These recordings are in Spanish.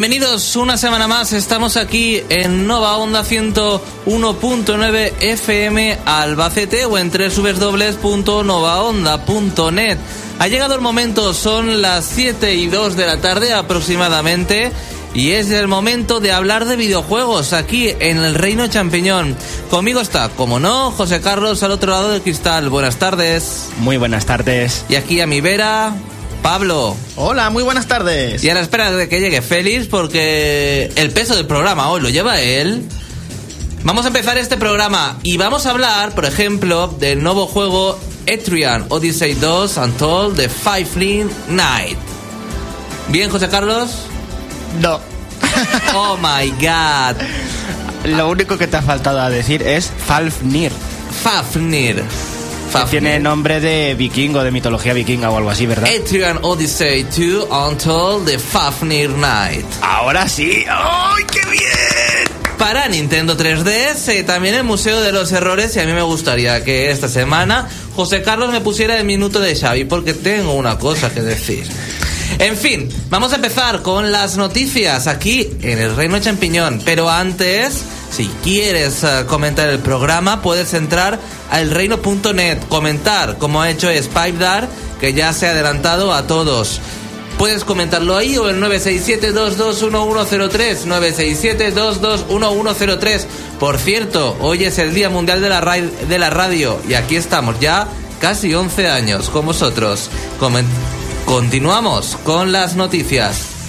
Bienvenidos una semana más, estamos aquí en Nova Onda 101.9 FM Albacete o en www.novaonda.net. Ha llegado el momento, son las 7 y 2 de la tarde aproximadamente. Y es el momento de hablar de videojuegos aquí en el Reino Champiñón. Conmigo está, como no, José Carlos al otro lado del cristal. Buenas tardes. Muy buenas tardes. Y aquí a mi vera, Pablo. Hola, muy buenas tardes. Y a la espera de que llegue Félix, porque el peso del programa hoy lo lleva él. Vamos a empezar este programa y vamos a hablar, por ejemplo, del nuevo juego Etrian Odyssey 2 Untold the Five Night. ¿Bien, José Carlos? No. Oh my god. Lo único que te ha faltado a decir es Falfnir. Fafnir. Fafnir. tiene nombre de vikingo, de mitología vikinga o algo así, ¿verdad? Etrian Odyssey 2 Untold the Fafnir Night. Ahora sí. ¡Ay, qué bien! Para Nintendo 3DS, también el Museo de los Errores, y a mí me gustaría que esta semana José Carlos me pusiera el minuto de Xavi, porque tengo una cosa que decir. En fin, vamos a empezar con las noticias aquí en el Reino Champiñón. Pero antes, si quieres eh, comentar el programa, puedes entrar a elreino.net, comentar, como ha hecho Spipedar, que ya se ha adelantado a todos. Puedes comentarlo ahí o en 967-221103. 967-221103. Por cierto, hoy es el Día Mundial de la, Radio y aquí estamos ya casi 11 años con vosotros. Continuamos con las noticias.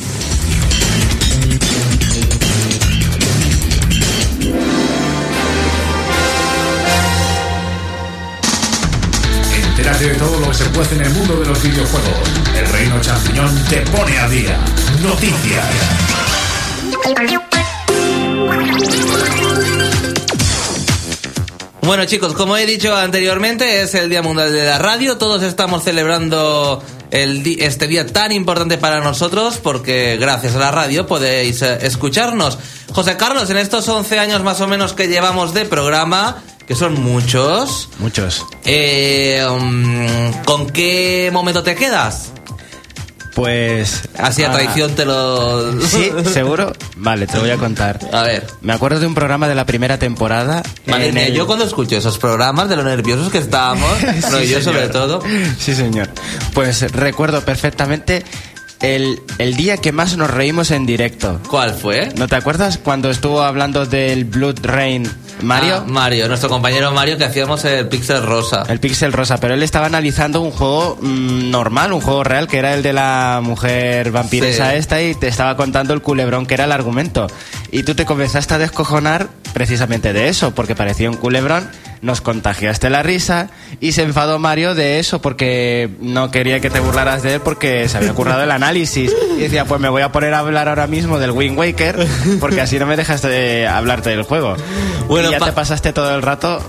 De todo lo que se puede en el mundo de los videojuegos. El Reino Champiñón te pone a día. Noticias. Bueno chicos, como he dicho anteriormente, es el Día Mundial de la Radio. Todos estamos celebrando el este día tan importante para nosotros porque gracias a la radio podéis eh, escucharnos. José Carlos, en estos 11 años más o menos que llevamos de programa, que son muchos, Muchos. eh, mm, ¿con qué momento te quedas? Pues. Así a ah, traición te lo... Sí, seguro. Vale, te lo voy a contar. A ver. Me acuerdo de un programa de la primera temporada. En el- yo cuando escucho esos programas de lo nerviosos que estábamos, Sí, yo sobre todo, Sí, señor. Pues recuerdo perfectamente el, el día que más nos reímos en directo. ¿cuál fue? ¿No te acuerdas cuando estuvo hablando del Blood Rain Mario? Ah, Mario, nuestro compañero Mario que hacíamos el Pixel Rosa. El Pixel Rosa, pero él estaba analizando un juego mm, normal, un juego real, que era el de la mujer vampiresa Sí. esta, y te estaba contando el culebrón que era el argumento. Y tú te comenzaste a descojonar precisamente de eso, porque parecía un culebrón, nos contagiaste la risa, y se enfadó Mario de eso, porque no quería que te burlaras de él, porque se había currado el análisis. Y decía, pues me voy a poner a hablar ahora mismo del Wind Waker, porque así no me dejas de hablarte del juego. Bueno, y ya pa- te pasaste todo el rato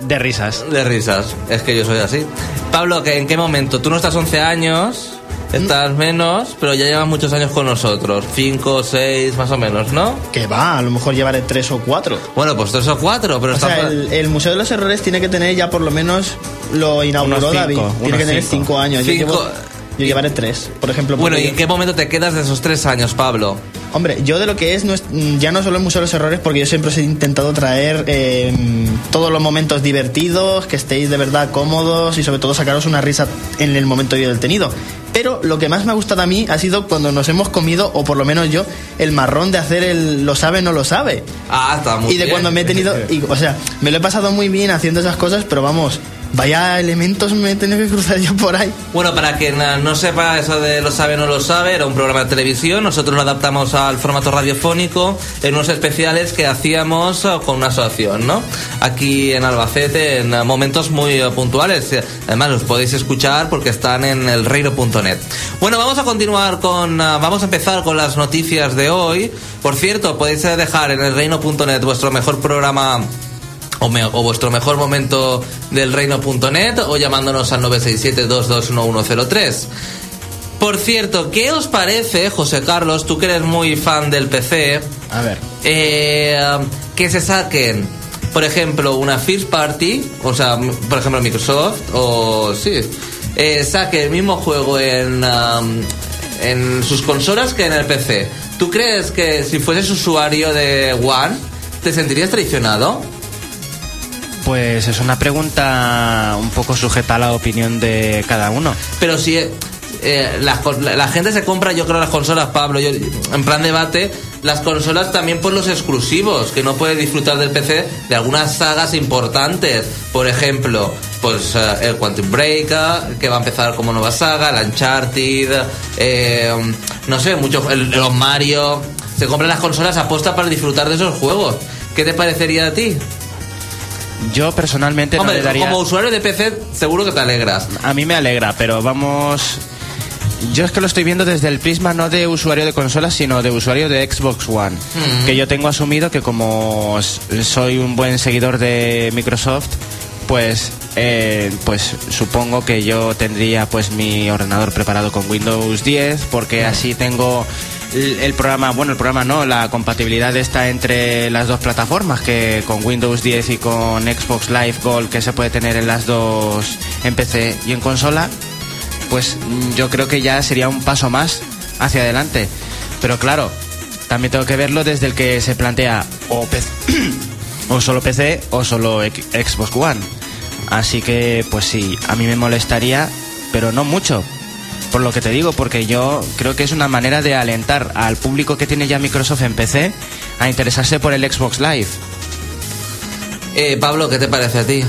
de risas. De risas, es que yo soy así. Pablo, ¿que ¿en qué momento? Tú no estás 11 años, estás menos, pero ya llevas muchos años con nosotros. 5, 6, más o menos, ¿no? Que va, a lo mejor llevaré tres o cuatro. Bueno, pues tres o cuatro, pero O estás... sea, el, el Museo de los Errores tiene que tener ya por lo menos lo inauguró cinco, David. Tiene que tener cinco. cinco años. Yo, Cinco. llevo- yo llevaré tres, por ejemplo. Bueno, ¿y en qué momento te quedas de esos tres años, Pablo? Hombre, yo de lo que es, no es- mm, ya no solo Museo de los Errores, porque yo siempre os he intentado traer eh, todos los momentos divertidos, que estéis de verdad cómodos y sobre todo sacaros una risa en el momento del tenido. Pero lo que más me ha gustado a mí ha sido cuando nos hemos comido, o por lo menos yo, el marrón de hacer el lo sabe, no lo sabe. Ah, está muy y de bien. cuando me he tenido. y, o sea, me lo he pasado muy bien haciendo esas cosas, pero vamos, vaya elementos me he tenido que cruzar yo por ahí. Bueno, para quien eh, no sepa eso de lo sabe o no lo sabe, era un programa de televisión. Nosotros lo adaptamos al formato radiofónico en unos especiales que hacíamos eh, con una asociación, ¿no? Aquí en Albacete, en eh, momentos muy puntuales. Además, los podéis escuchar porque están en el reino.net. Bueno, vamos a continuar con. Vamos a empezar con las noticias de hoy. Por cierto, podéis dejar en el reino.net vuestro mejor programa o, me- o vuestro mejor momento del reino.net o llamándonos al 967-221103. Por cierto, ¿qué os parece, José Carlos, tú que eres muy fan del PC, A ver. eh, que se saquen, por ejemplo, una first party, o sea, por ejemplo Microsoft, o sí, eh, saque el mismo juego en, um, en sus consolas que en el PC. ¿Tú crees que si fueses usuario de One, te sentirías traicionado? Pues es una pregunta un poco sujeta a la opinión de cada uno. Pero si eh, la, la gente se compra, yo creo, las consolas, Pablo, yo, en plan debate, las consolas también por los exclusivos, que no puede disfrutar del PC de algunas sagas importantes. Por ejemplo, pues eh, el Quantum Break, que va a empezar como nueva saga, el Uncharted, eh, no sé, muchos, los Mario. Se compran las consolas aposta para disfrutar de esos juegos. ¿Qué te parecería a ti? Yo personalmente no le daría... Como usuario de PC, seguro que te alegras. A mí me alegra, pero vamos. Yo es que lo estoy viendo desde el prisma no de usuario de consolas, sino de usuario de Xbox One. Mm. Que yo tengo asumido que como soy un buen seguidor de Microsoft, pues, eh, pues supongo que yo tendría pues mi ordenador preparado con Windows 10, porque así tengo el, programa, bueno, el programa no, la compatibilidad está entre las dos plataformas, que con Windows 10 y con Xbox Live Gold, que se puede tener en las dos, en PC y en consola, pues mm, yo creo que ya sería un paso más hacia adelante. Pero claro, también tengo que verlo desde el que se plantea o, PC o solo PC o solo Xbox One. Así que, pues sí, a mí me molestaría, pero no mucho. Por lo que te digo, porque yo creo que es una manera de alentar al público que tiene ya Microsoft en PC a interesarse por el Xbox Live. Eh, Pablo, ¿qué te parece a ti?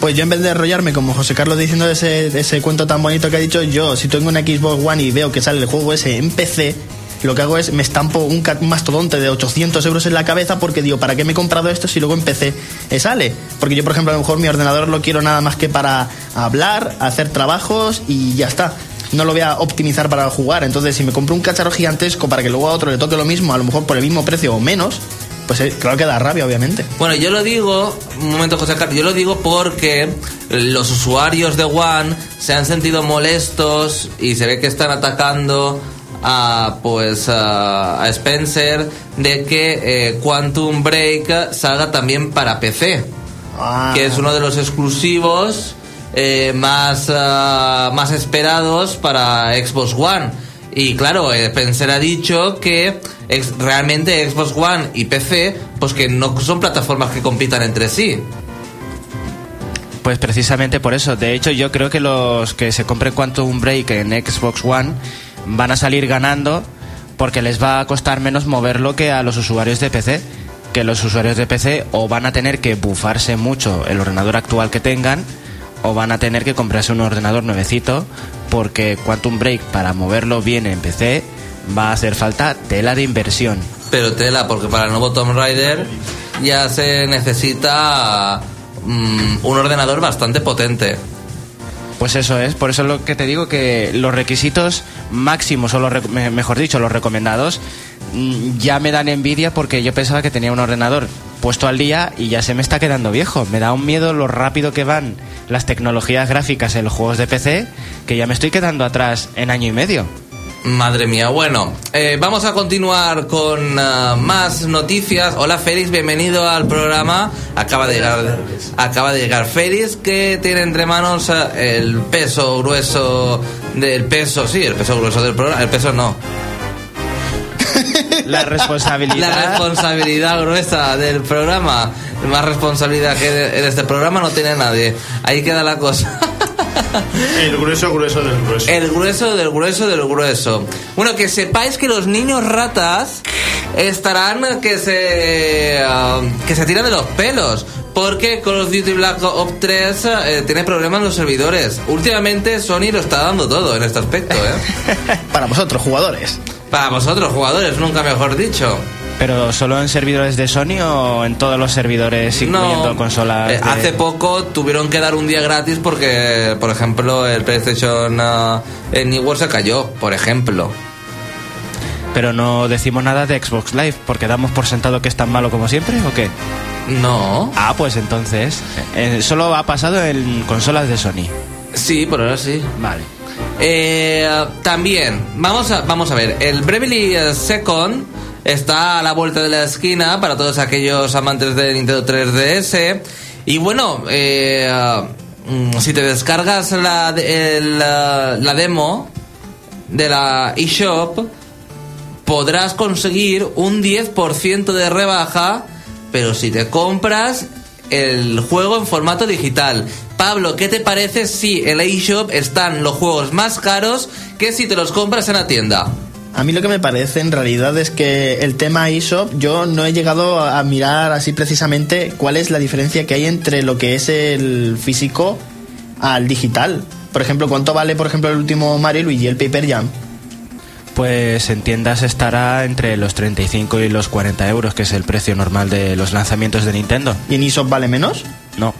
Pues yo en vez de enrollarme como José Carlos diciendo ese, ese cuento tan bonito que ha dicho, yo si tengo una Xbox One y veo que sale el juego ese en PC, lo que hago es me estampo un, mastodonte de 800 euros en la cabeza porque digo, ¿para qué me he comprado esto si luego en PC eh, sale? Porque yo, por ejemplo, a lo mejor mi ordenador lo quiero nada más que para hablar, hacer trabajos y ya está. No lo voy a optimizar para jugar. Entonces, si me compro un cacharro gigantesco para que luego a otro le toque lo mismo, a lo mejor por el mismo precio o menos, pues eh, claro que da rabia, obviamente. Bueno, yo lo digo, un momento José Carlos, yo lo digo porque los usuarios de One se han sentido molestos y se ve que están atacando a pues a, a Spencer de que eh, Quantum Break salga también para PC, Ah. que es uno de los exclusivos eh, más ah, más esperados para Xbox One. Y claro, eh, Spencer ha dicho que realmente Xbox One y PC, pues que no son plataformas que compitan entre sí. Pues precisamente por eso. De hecho, yo creo que los que se compren Quantum Break en Xbox One van a salir ganando porque les va a costar menos moverlo que a los usuarios de PC. Que los usuarios de PC o van a tener que bufarse mucho el ordenador actual que tengan o van a tener que comprarse un ordenador nuevecito porque Quantum Break para moverlo bien en PC va a hacer falta tela de inversión. Pero tela, porque para el nuevo Tomb Raider ya se necesita mm, un ordenador bastante potente. Pues eso es, por eso es lo que te digo que los requisitos máximos, o los mejor dicho, los recomendados, mm, ya me dan envidia porque yo pensaba que tenía un ordenador puesto al día y ya se me está quedando viejo. Me da un miedo lo rápido que van las tecnologías gráficas en los juegos de PC que ya me estoy quedando atrás en año y medio. Madre mía, bueno, eh, vamos a continuar con ah, más noticias. Hola Félix, bienvenido al programa. Acaba de llegar, acaba de llegar Félix, que tiene entre manos ah, el peso grueso del peso, sí, el peso grueso del programa, el peso no, La responsabilidad. la responsabilidad gruesa del programa. Más responsabilidad que en este programa no tiene nadie. Ahí queda la cosa. El grueso, grueso del grueso. El grueso del grueso del grueso. Bueno, que sepáis que los niños ratas estarán que se ah, que se tiran de los pelos porque Call of Duty Black Ops 3 eh, tiene problemas en los servidores. Últimamente Sony lo está dando todo en este aspecto, ¿eh? Para vosotros, jugadores. Para vosotros jugadores, nunca mejor dicho. Pero solo en servidores de Sony o en todos los servidores incluyendo consolas. eh, de- hace poco tuvieron que dar un día gratis porque, por ejemplo, el PlayStation ah, en New World se cayó, por ejemplo. Pero no decimos nada de Xbox Live porque damos por sentado que es tan malo como siempre o qué? No. Ah, pues entonces. eh, solo ha pasado en consolas de Sony. Sí, por ahora sí. Vale. Eh, también, vamos a, vamos a ver, el Bravely Second está a la vuelta de la esquina para todos aquellos amantes de Nintendo 3DS. Y bueno, eh, mm, si te descargas la, el, la demo, de la eShop podrás conseguir un 10% de rebaja, pero si te compras el juego en formato digital. Pablo, ¿qué te parece si en la eShop están los juegos más caros que si te los compras en la tienda? A mí lo que me parece en realidad es que el tema eShop yo no he llegado a mirar así precisamente cuál es la diferencia que hay entre lo que es el físico al digital. Por ejemplo, ¿cuánto vale, por ejemplo, el último Mario y Luigi, el Paper Jam? Pues en tiendas estará entre los 35 y los 40 euros, que es el precio normal de los lanzamientos de Nintendo. ¿Y en eShop vale menos? No.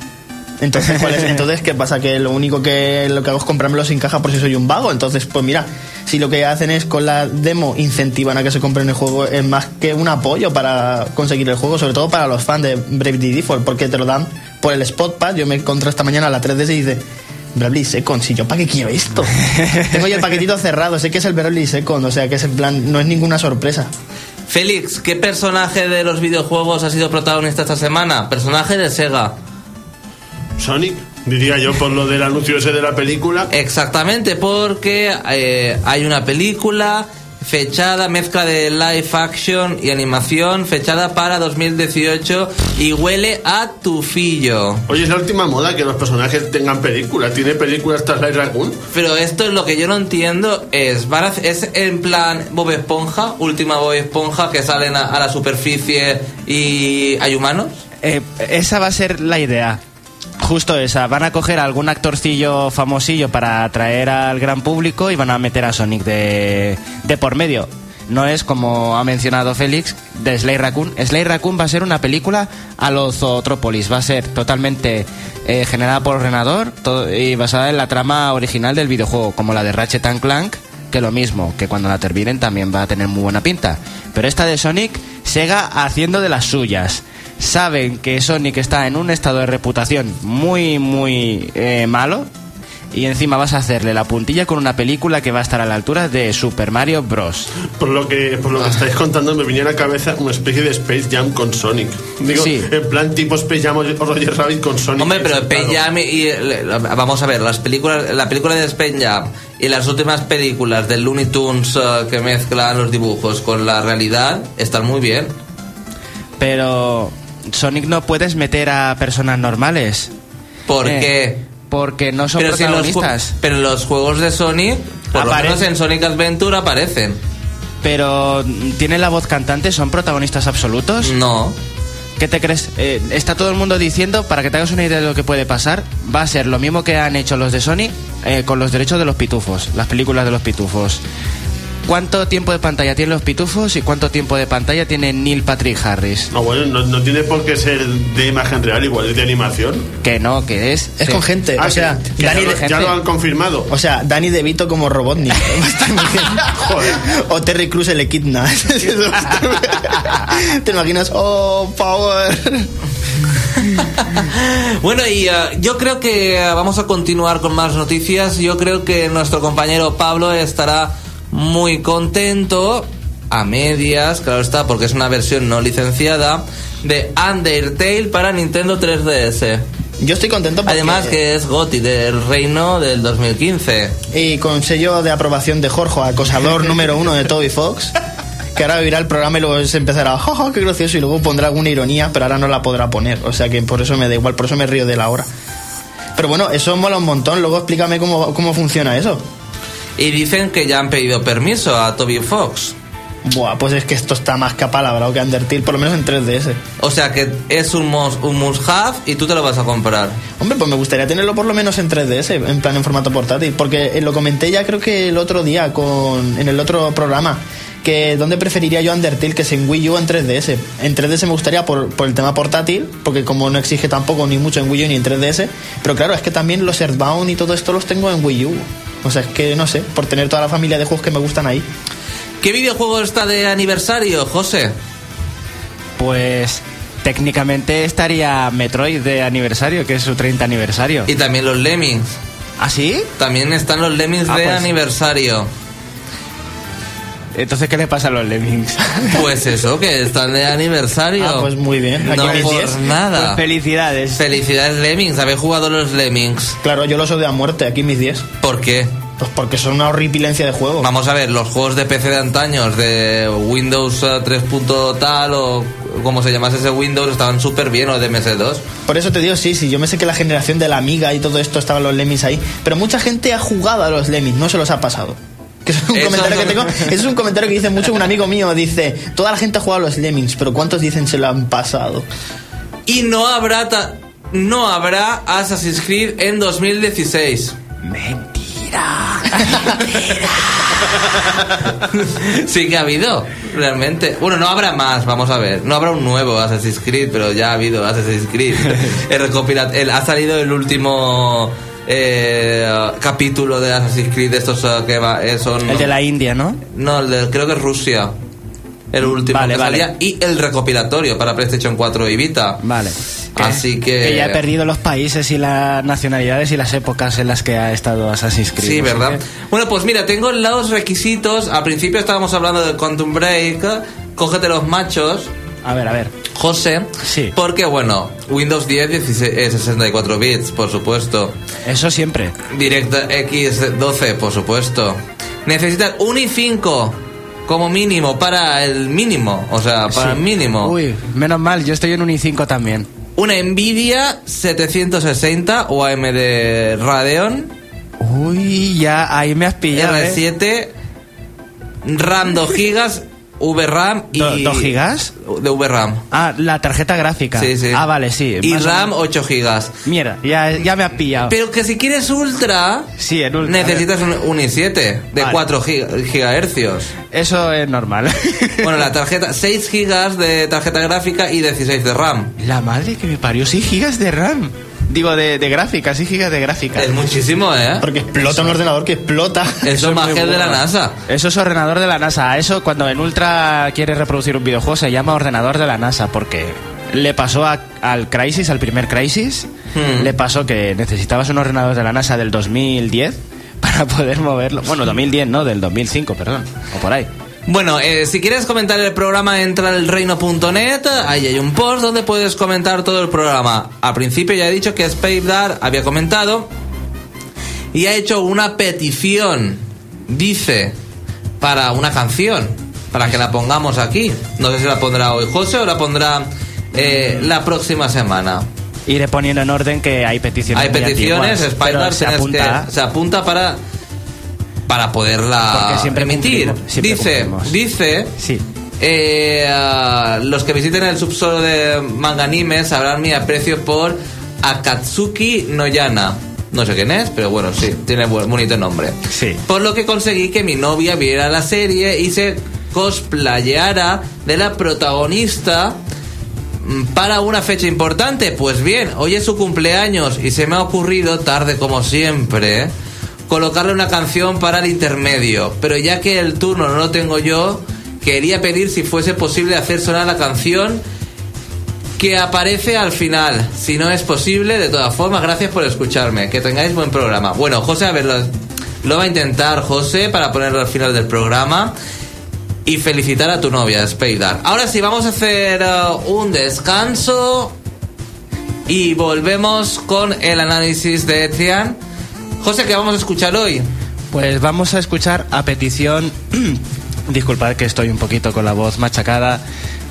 Entonces, ¿cuál es? Entonces, ¿qué pasa? Que lo único que lo que hago es comprármelo sin caja por si soy un vago. Entonces, pues mira, si lo que hacen es con la demo incentivan a que se compren el juego, es más que un apoyo para conseguir el juego, sobre todo para los fans de Bravely Default, porque te lo dan por el Spot Pass. Yo me encontré esta mañana a la 3DS y dice, Bravely Second, si yo para qué quiero esto. Tengo ya el paquetito cerrado, sé que es el Bravely Second, o sea que es en plan, no es ninguna sorpresa. Félix, ¿qué personaje de los videojuegos ha sido protagonista esta semana? Personaje de Sega. Sonic, diría yo, por lo del anuncio ese de la película. Exactamente, porque eh, hay una película fechada, mezcla de live action y animación, fechada para 2018 y huele a tufillo. Oye, es la última moda que los personajes tengan películas. ¿Tiene películas tras Light Raccoon? Pero esto es lo que yo no entiendo es, van a hacer- es en plan Bob Esponja, última Bob Esponja que salen a, a la superficie y hay humanos. Eh, esa va a ser la idea. Justo esa. Van a coger algún actorcillo famosillo para atraer al gran público y van a meter a Sonic de, de por medio. No es como ha mencionado Félix de Slay Raccoon. Slay Raccoon va a ser una película a lo Zootropolis. Va a ser totalmente eh, generada por ordenador todo- y basada en la trama original del videojuego, como la de Ratchet and Clank, que lo mismo, que cuando la terminen también va a tener muy buena pinta. Pero esta de Sonic, Sega haciendo de las suyas. Saben que Sonic está en un estado de reputación muy, muy eh, malo. Y encima vas a hacerle la puntilla con una película que va a estar a la altura de Super Mario Bros. Por lo que por lo que estáis contando me venía a la cabeza una especie de Space Jam con Sonic. Digo, Sí. en plan tipo Space Jam o Roger Rabbit con Sonic. Hombre, pero. Space Jam y, y- le- vamos a ver, las películas, la película de Space Jam y las últimas películas de Looney Tunes eh, que mezclan los dibujos con la realidad están muy bien. Pero Sonic no puedes meter a personas normales. ¿Por Eh, qué? Porque no son Pero, si en los, protagonistas. pero los juegos de Sonic, por lo menos en Sonic Adventure aparecen. Pero ¿tienen la voz cantante? ¿Son protagonistas absolutos? No. ¿Qué te crees? Eh, está todo el mundo diciendo, para que te hagas una idea de lo que puede pasar, va a ser lo mismo que han hecho los de Sony eh, con los derechos de los pitufos, las películas de los pitufos. ¿Cuánto tiempo de pantalla tienen los pitufos y cuánto tiempo de pantalla tiene Neil Patrick Harris? No, bueno, no, no tiene por qué ser de imagen real, igual es de animación. Que no, que es... Es sí. con gente, Ah, o sea, que- que Danny ya, lo, de- ya lo han confirmado. O sea, Danny DeVito como Robotnik. Joder. o Terry Crews el Equidna. ¿Te imaginas? Oh, power. Bueno, y eh, yo creo que eh, vamos a continuar con más noticias. Yo creo que nuestro compañero Pablo estará muy contento, a medias, claro está, porque es una versión no licenciada, de Undertale para Nintendo 3DS. Yo estoy contento porque... Además que es GOTY del Reino del 2015. Y con sello de aprobación de Jorge, acosador número uno de Toby Fox. Que ahora oirá el programa y luego se empezará, jaja, qué gracioso, y luego pondrá alguna ironía, pero ahora no la podrá poner. O sea que por eso me da igual, por eso me río de la hora. Pero bueno, eso mola un montón. Luego explícame cómo, cómo funciona eso. Y dicen que ya han pedido permiso a Toby Fox. Buah, pues es que esto está más que apalabrado que Undertale, por lo menos en 3DS. O sea que es un must, un must have y tú te lo vas a comprar. Hombre, pues me gustaría tenerlo por lo menos en 3DS, en plan en formato portátil, porque eh, lo comenté ya creo que el otro día con en el otro programa que dónde preferiría yo Undertale que es en Wii U o en 3DS. En 3DS me gustaría por, por el tema portátil, porque como no exige tampoco ni mucho en Wii U ni en 3DS, pero claro, es que también los Earthbound y todo esto los tengo en Wii U. O sea, es que no sé, por tener toda la familia de juegos que me gustan ahí. ¿Qué videojuego está de aniversario, José? Pues técnicamente estaría Metroid de aniversario, que es su 30 aniversario. Y también los Lemmings. ¿Ah, sí? También están los Lemmings Ah, de pues. aniversario. Entonces, ¿qué le pasa a los Lemmings? Pues eso, que están de aniversario. Ah, pues muy bien. Aquí No mis por 10. nada. Pues felicidades. Felicidades Lemmings, habéis jugado los Lemmings. Claro, yo los odio a muerte, aquí mis 10. ¿Por qué? Pues porque son una horripilencia de juego. Vamos a ver, los juegos de PC de antaños, de Windows eh, 3. punto tal o como se llamase ese Windows, estaban súper bien, o de MS2. Por eso te digo, sí, sí, yo me sé que la generación de la Amiga y todo esto estaban los Lemmings ahí, pero mucha gente ha jugado a los Lemmings, no se los ha pasado. Que es un Eso comentario no- que tengo, eso es un comentario que dice mucho un amigo mío, dice, toda la gente ha jugado a los Lemmings, pero ¿cuántos dicen se lo han pasado? Y no habrá, ta- no habrá Assassin's Creed en 2016. Mentira. Sí que ha habido, realmente. Bueno, no habrá más, vamos a ver. No habrá un nuevo Assassin's Creed, pero ya ha habido Assassin's Creed. El el- ha salido el último eh, capítulo de Assassin's Creed, de estos eh, que va, eh, son... El de la India, ¿no? No, el de, creo que es Rusia. El último Vale, que vale. salía. Y el recopilatorio para PlayStation 4 y Vita. Vale. Así que... Que ya he perdido los países y las nacionalidades y las épocas en las que ha estado Assassin's Creed. Sí, ¿verdad? que- Bueno, pues mira, tengo los requisitos. Al principio estábamos hablando del Quantum Break. Cógete los machos. A ver, a ver. José, Sí. porque bueno, Windows 10 16, eh, 64 bits, por supuesto. Eso siempre. DirectX 12, por supuesto. Necesitas un i5 como mínimo para el mínimo, o sea, para Sí. el mínimo. Uy, menos mal, yo estoy en un i5 también. Una Nvidia 760 o AMD Radeon Uy, ya ahí me has pillado. ¿eh? R7 RAM 2 gigas VRAM y Do- ¿Dos gigas? de VRAM. Ah, la tarjeta gráfica. Sí, sí. Ah, vale, sí. Y RAM menos. 8 gigas. Mierda, ya, ya me has pillado. Pero que si quieres ultra, Sí, en ultra. necesitas un, un i7 de Vale. 4 giga- gigahercios. Eso es normal. Bueno, la tarjeta, 6 gigas de tarjeta gráfica y 16 de RAM. La madre que me parió, 6 gigas de RAM. Digo, de, de gráfica, 6 gigas de gráfica. Es muchísimo, ¿eh? Porque explota un ordenador que explota. Eso Eso es magia de la. NASA. Eso es ordenador de la NASA. Eso cuando en Ultra quiere reproducir un videojuego se llama ordenador de la NASA porque le pasó a- al Crisis, al primer Crisis, Hmm. le pasó que necesitabas un ordenador de la NASA del 2010 para poder moverlo. Bueno, 2010, no, del 2005, perdón, o por ahí. Bueno, eh, si quieres comentar el programa, entra al reino.net. Ahí hay un post donde puedes comentar todo el programa. Al principio ya he dicho que Spavedar había comentado y ha hecho una petición, dice, para una canción, para que la pongamos aquí. No sé si la pondrá hoy José o la pondrá eh, la próxima semana. Iré poniendo en orden que hay peticiones. Hay peticiones, Spider pero se apunta. se apunta para para poderla emitir. dice, cumplimos. dice Sí. eh, ah, los que visiten el subsuelo de Manganime sabrán mi aprecio por Akatsuki Noyana. No sé quién es, pero bueno, sí, tiene buen, bonito nombre. Sí. Por lo que conseguí que mi novia viera la serie y se cosplayara de la protagonista mm, para una fecha importante. Pues bien, hoy es su cumpleaños y se me ha ocurrido, tarde como siempre, colocarle una canción para el intermedio. Pero ya que el turno no lo tengo yo, quería pedir si fuese posible hacer sonar la canción que aparece al final. Si no es posible, de todas formas, gracias por escucharme. Que tengáis buen programa. Bueno, José, a ver, lo, va a intentar José para ponerlo al final del programa. Y felicitar a tu novia, Speydar. Ahora sí, vamos a hacer uh, un descanso. Y volvemos con el análisis de Etienne. José, ¿qué vamos a escuchar hoy? Pues vamos a escuchar a petición. Disculpad que estoy un poquito con la voz machacada.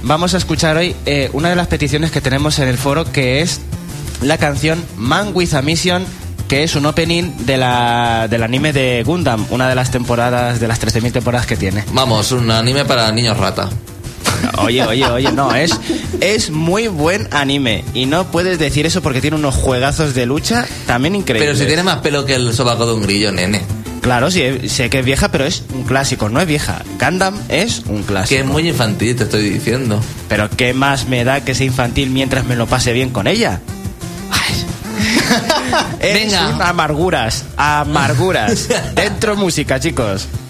Vamos a escuchar hoy eh, una de las peticiones que tenemos en el foro, que es la canción Man with a Mission, que es un opening de la, del anime de Gundam, una de las temporadas, de las 13.000 temporadas que tiene. Vamos, un anime para niños rata. Oye, oye, oye, no, es, es muy buen anime. Y no puedes decir eso porque tiene unos juegazos de lucha también increíbles. Pero si tiene más pelo que el sobaco de un grillo, nene. Claro, sí, sé que es vieja, pero es un clásico, no es vieja. Gundam es un clásico. Que es muy infantil, te estoy diciendo. Pero ¿qué más me da que sea infantil mientras me lo pase bien con ella? Es Venga. amarguras, amarguras. Dentro música, chicos.「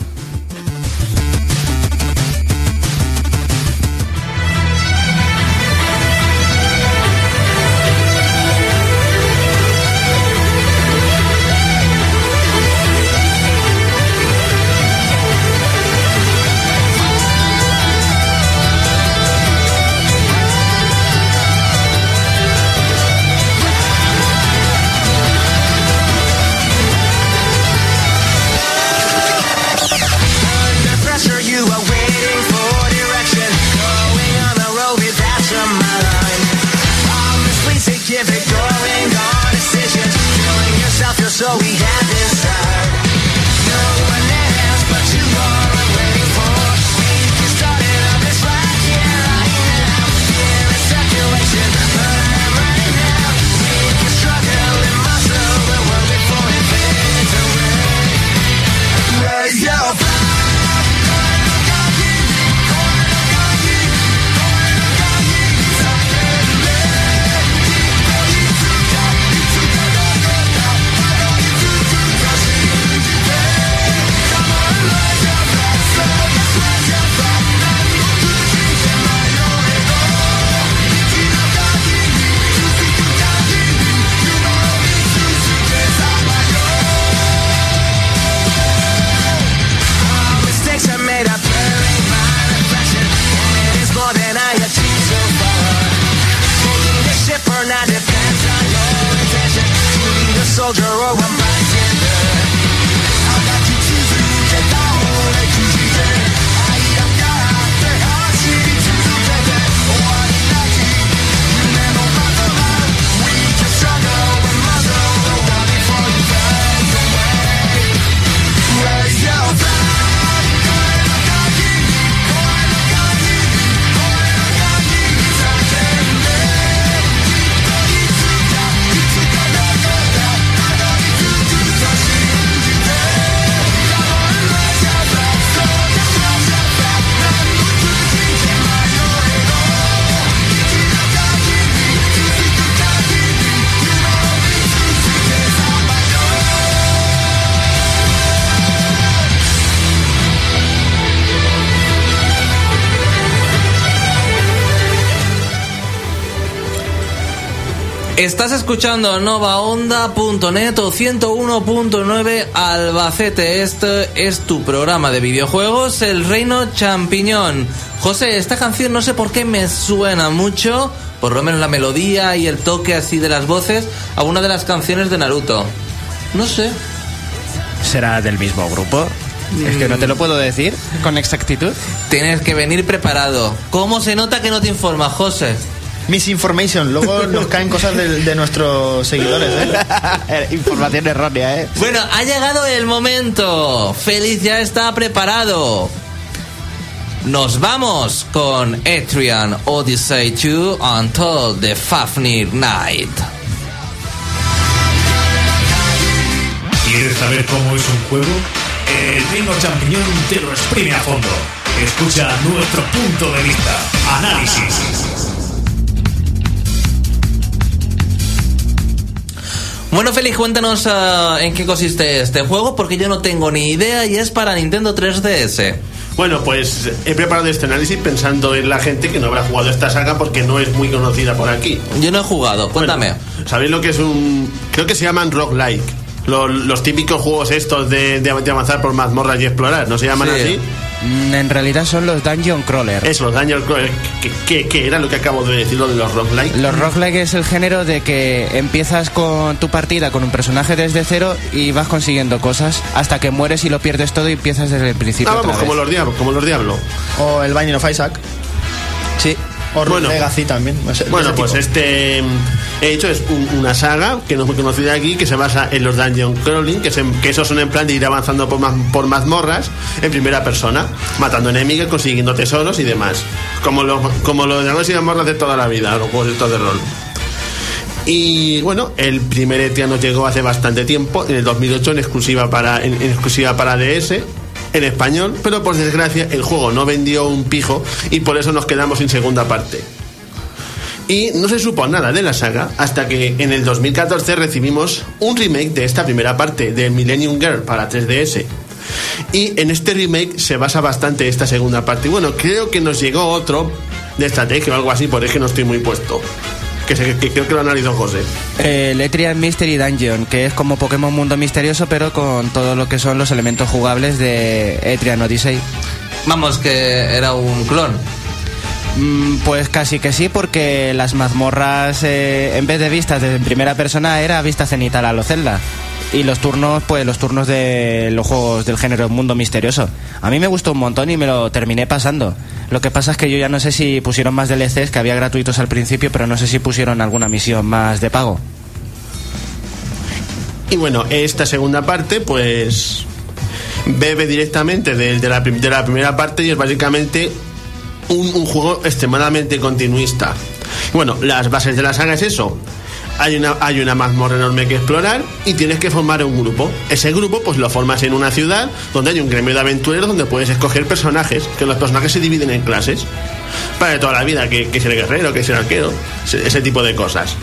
Estás escuchando novaonda.net o 101.9 Albacete. Este es tu programa de videojuegos, El Reino Champiñón. José, esta canción no sé por qué me suena mucho, por lo menos la melodía y el toque así de las voces, a una de las canciones de Naruto. No sé. ¿Será del mismo grupo? Es que no te lo puedo decir con exactitud. Tienes que venir preparado. ¿Cómo se nota que no te informas, José? Misinformation. Luego nos caen cosas de, de nuestros seguidores, ¿eh? Información errónea, ¿eh? Bueno, ha llegado el momento. Félix ya está preparado. Nos vamos con Etrian Odyssey 2 Until the Fafnir Night. ¿Quieres saber cómo es un juego? El Reino Champiñón te lo exprime a fondo. Escucha nuestro punto de vista. Análisis. Bueno, Félix, cuéntanos ah, en qué consiste este juego, porque yo no tengo ni idea y es para Nintendo 3DS. Bueno, pues he preparado este análisis pensando en la gente que no habrá jugado esta saga porque no es muy conocida por aquí. Yo no he jugado, cuéntame. Bueno, ¿Sabéis lo que es un...? Creo que se llaman roguelike. Los, los típicos juegos estos de avanzar por mazmorras y explorar, ¿no se llaman Sí. así? Mm, En realidad son los Dungeon Crawler. Eso, los Dungeon Crawler, que, que- que era lo que acabo de decir, lo de los roguelike. Los roguelike es el género de que empiezas con tu partida con un personaje desde cero y vas consiguiendo cosas hasta que mueres y lo pierdes todo y empiezas desde el principio. Ah, otra vamos, vez. como los diablos, como los diablos. O el Binding of Isaac. Sí. O Bueno. Legacy también. no sé, de Bueno, ese pues este he hecho es un- una saga que no es muy conocida aquí, que se basa en los dungeon crawling, que, se- que esos son en plan de ir avanzando por, por mazmorras en primera persona, matando enemigos, consiguiendo tesoros y demás. Como los como los dragones y mazmorras de toda la vida, los juegos estos de rol. Y bueno, el primer ETIA nos llegó hace bastante tiempo, en el 2008, en exclusiva para, en exclusiva para DS, en español, pero por desgracia el juego no vendió un pijo y por eso nos quedamos sin segunda parte. Y no se supo nada de la saga hasta que en el 2014 recibimos un remake de esta primera parte de Millennium Girl para 3DS. Y en este remake se basa bastante esta segunda parte. Y bueno, creo que nos llegó otro de estrategia o algo así, por eso que no estoy muy puesto. Que, que creo que lo analizó José. El Etrian Mystery Dungeon, que es como Pokémon Mundo Misterioso, pero con todo lo que son los elementos jugables de Etrian Odyssey. Vamos, que era un clon. Mm, Pues casi que sí, porque las mazmorras, eh, en vez de vistas desde primera persona, era vista cenital a lo Zelda. y los turnos, pues los turnos de los juegos del género Mundo Misterioso. A mí me gustó un montón y me lo terminé pasando. Lo que pasa es que yo ya no sé si pusieron más DLCs, que había gratuitos al principio, pero no sé si pusieron alguna misión más de pago. Y bueno, esta segunda parte, pues bebe directamente de, la, de la primera parte y es básicamente un, juego extremadamente continuista. Bueno, las bases de la saga es eso. Hay una, hay una mazmorra enorme que explorar y tienes que formar un grupo. Ese grupo pues lo formas en una ciudad donde hay un gremio de aventureros donde puedes escoger personajes, que los personajes se dividen en clases. Para toda la vida, que, que ser guerrero, que ser arquero, ese- ese tipo de cosas.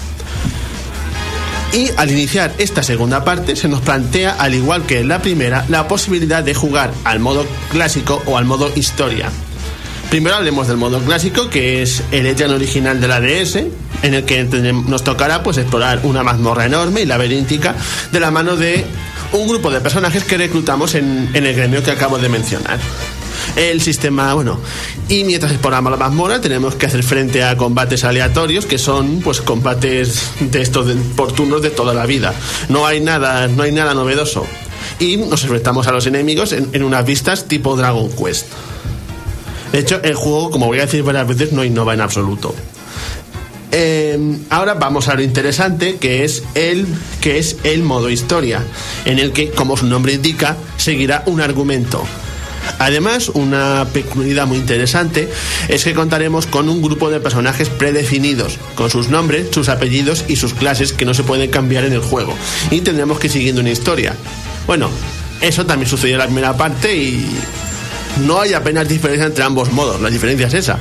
Y al iniciar esta segunda parte se nos plantea, al igual que en la primera, la posibilidad de jugar al modo clásico o al modo historia. Primero hablemos del modo clásico, que es el engine original de la DS, en el que nos tocará pues explorar una mazmorra enorme y laberíntica de la mano de un grupo de personajes que reclutamos en, el gremio que acabo de mencionar. El sistema, bueno, y mientras exploramos la mazmorra tenemos que hacer frente a combates aleatorios que son pues combates de estos de- por turnos de toda la vida. No hay nada, no hay nada novedoso. Y nos enfrentamos a los enemigos en, en unas vistas tipo Dragon Quest. De hecho, el juego, como voy a decir varias veces, no innova en absoluto. Eh, ahora vamos a lo interesante que es el que es el modo historia, en el que, como su nombre indica, seguirá un argumento. Además, una peculiaridad muy interesante es que contaremos con un grupo de personajes predefinidos, con sus nombres, sus apellidos y sus clases que no se pueden cambiar en el juego. Y tendremos que ir siguiendo una historia. Bueno, eso también sucedió en la primera parte y no hay apenas diferencia entre ambos modos. La diferencia es esa.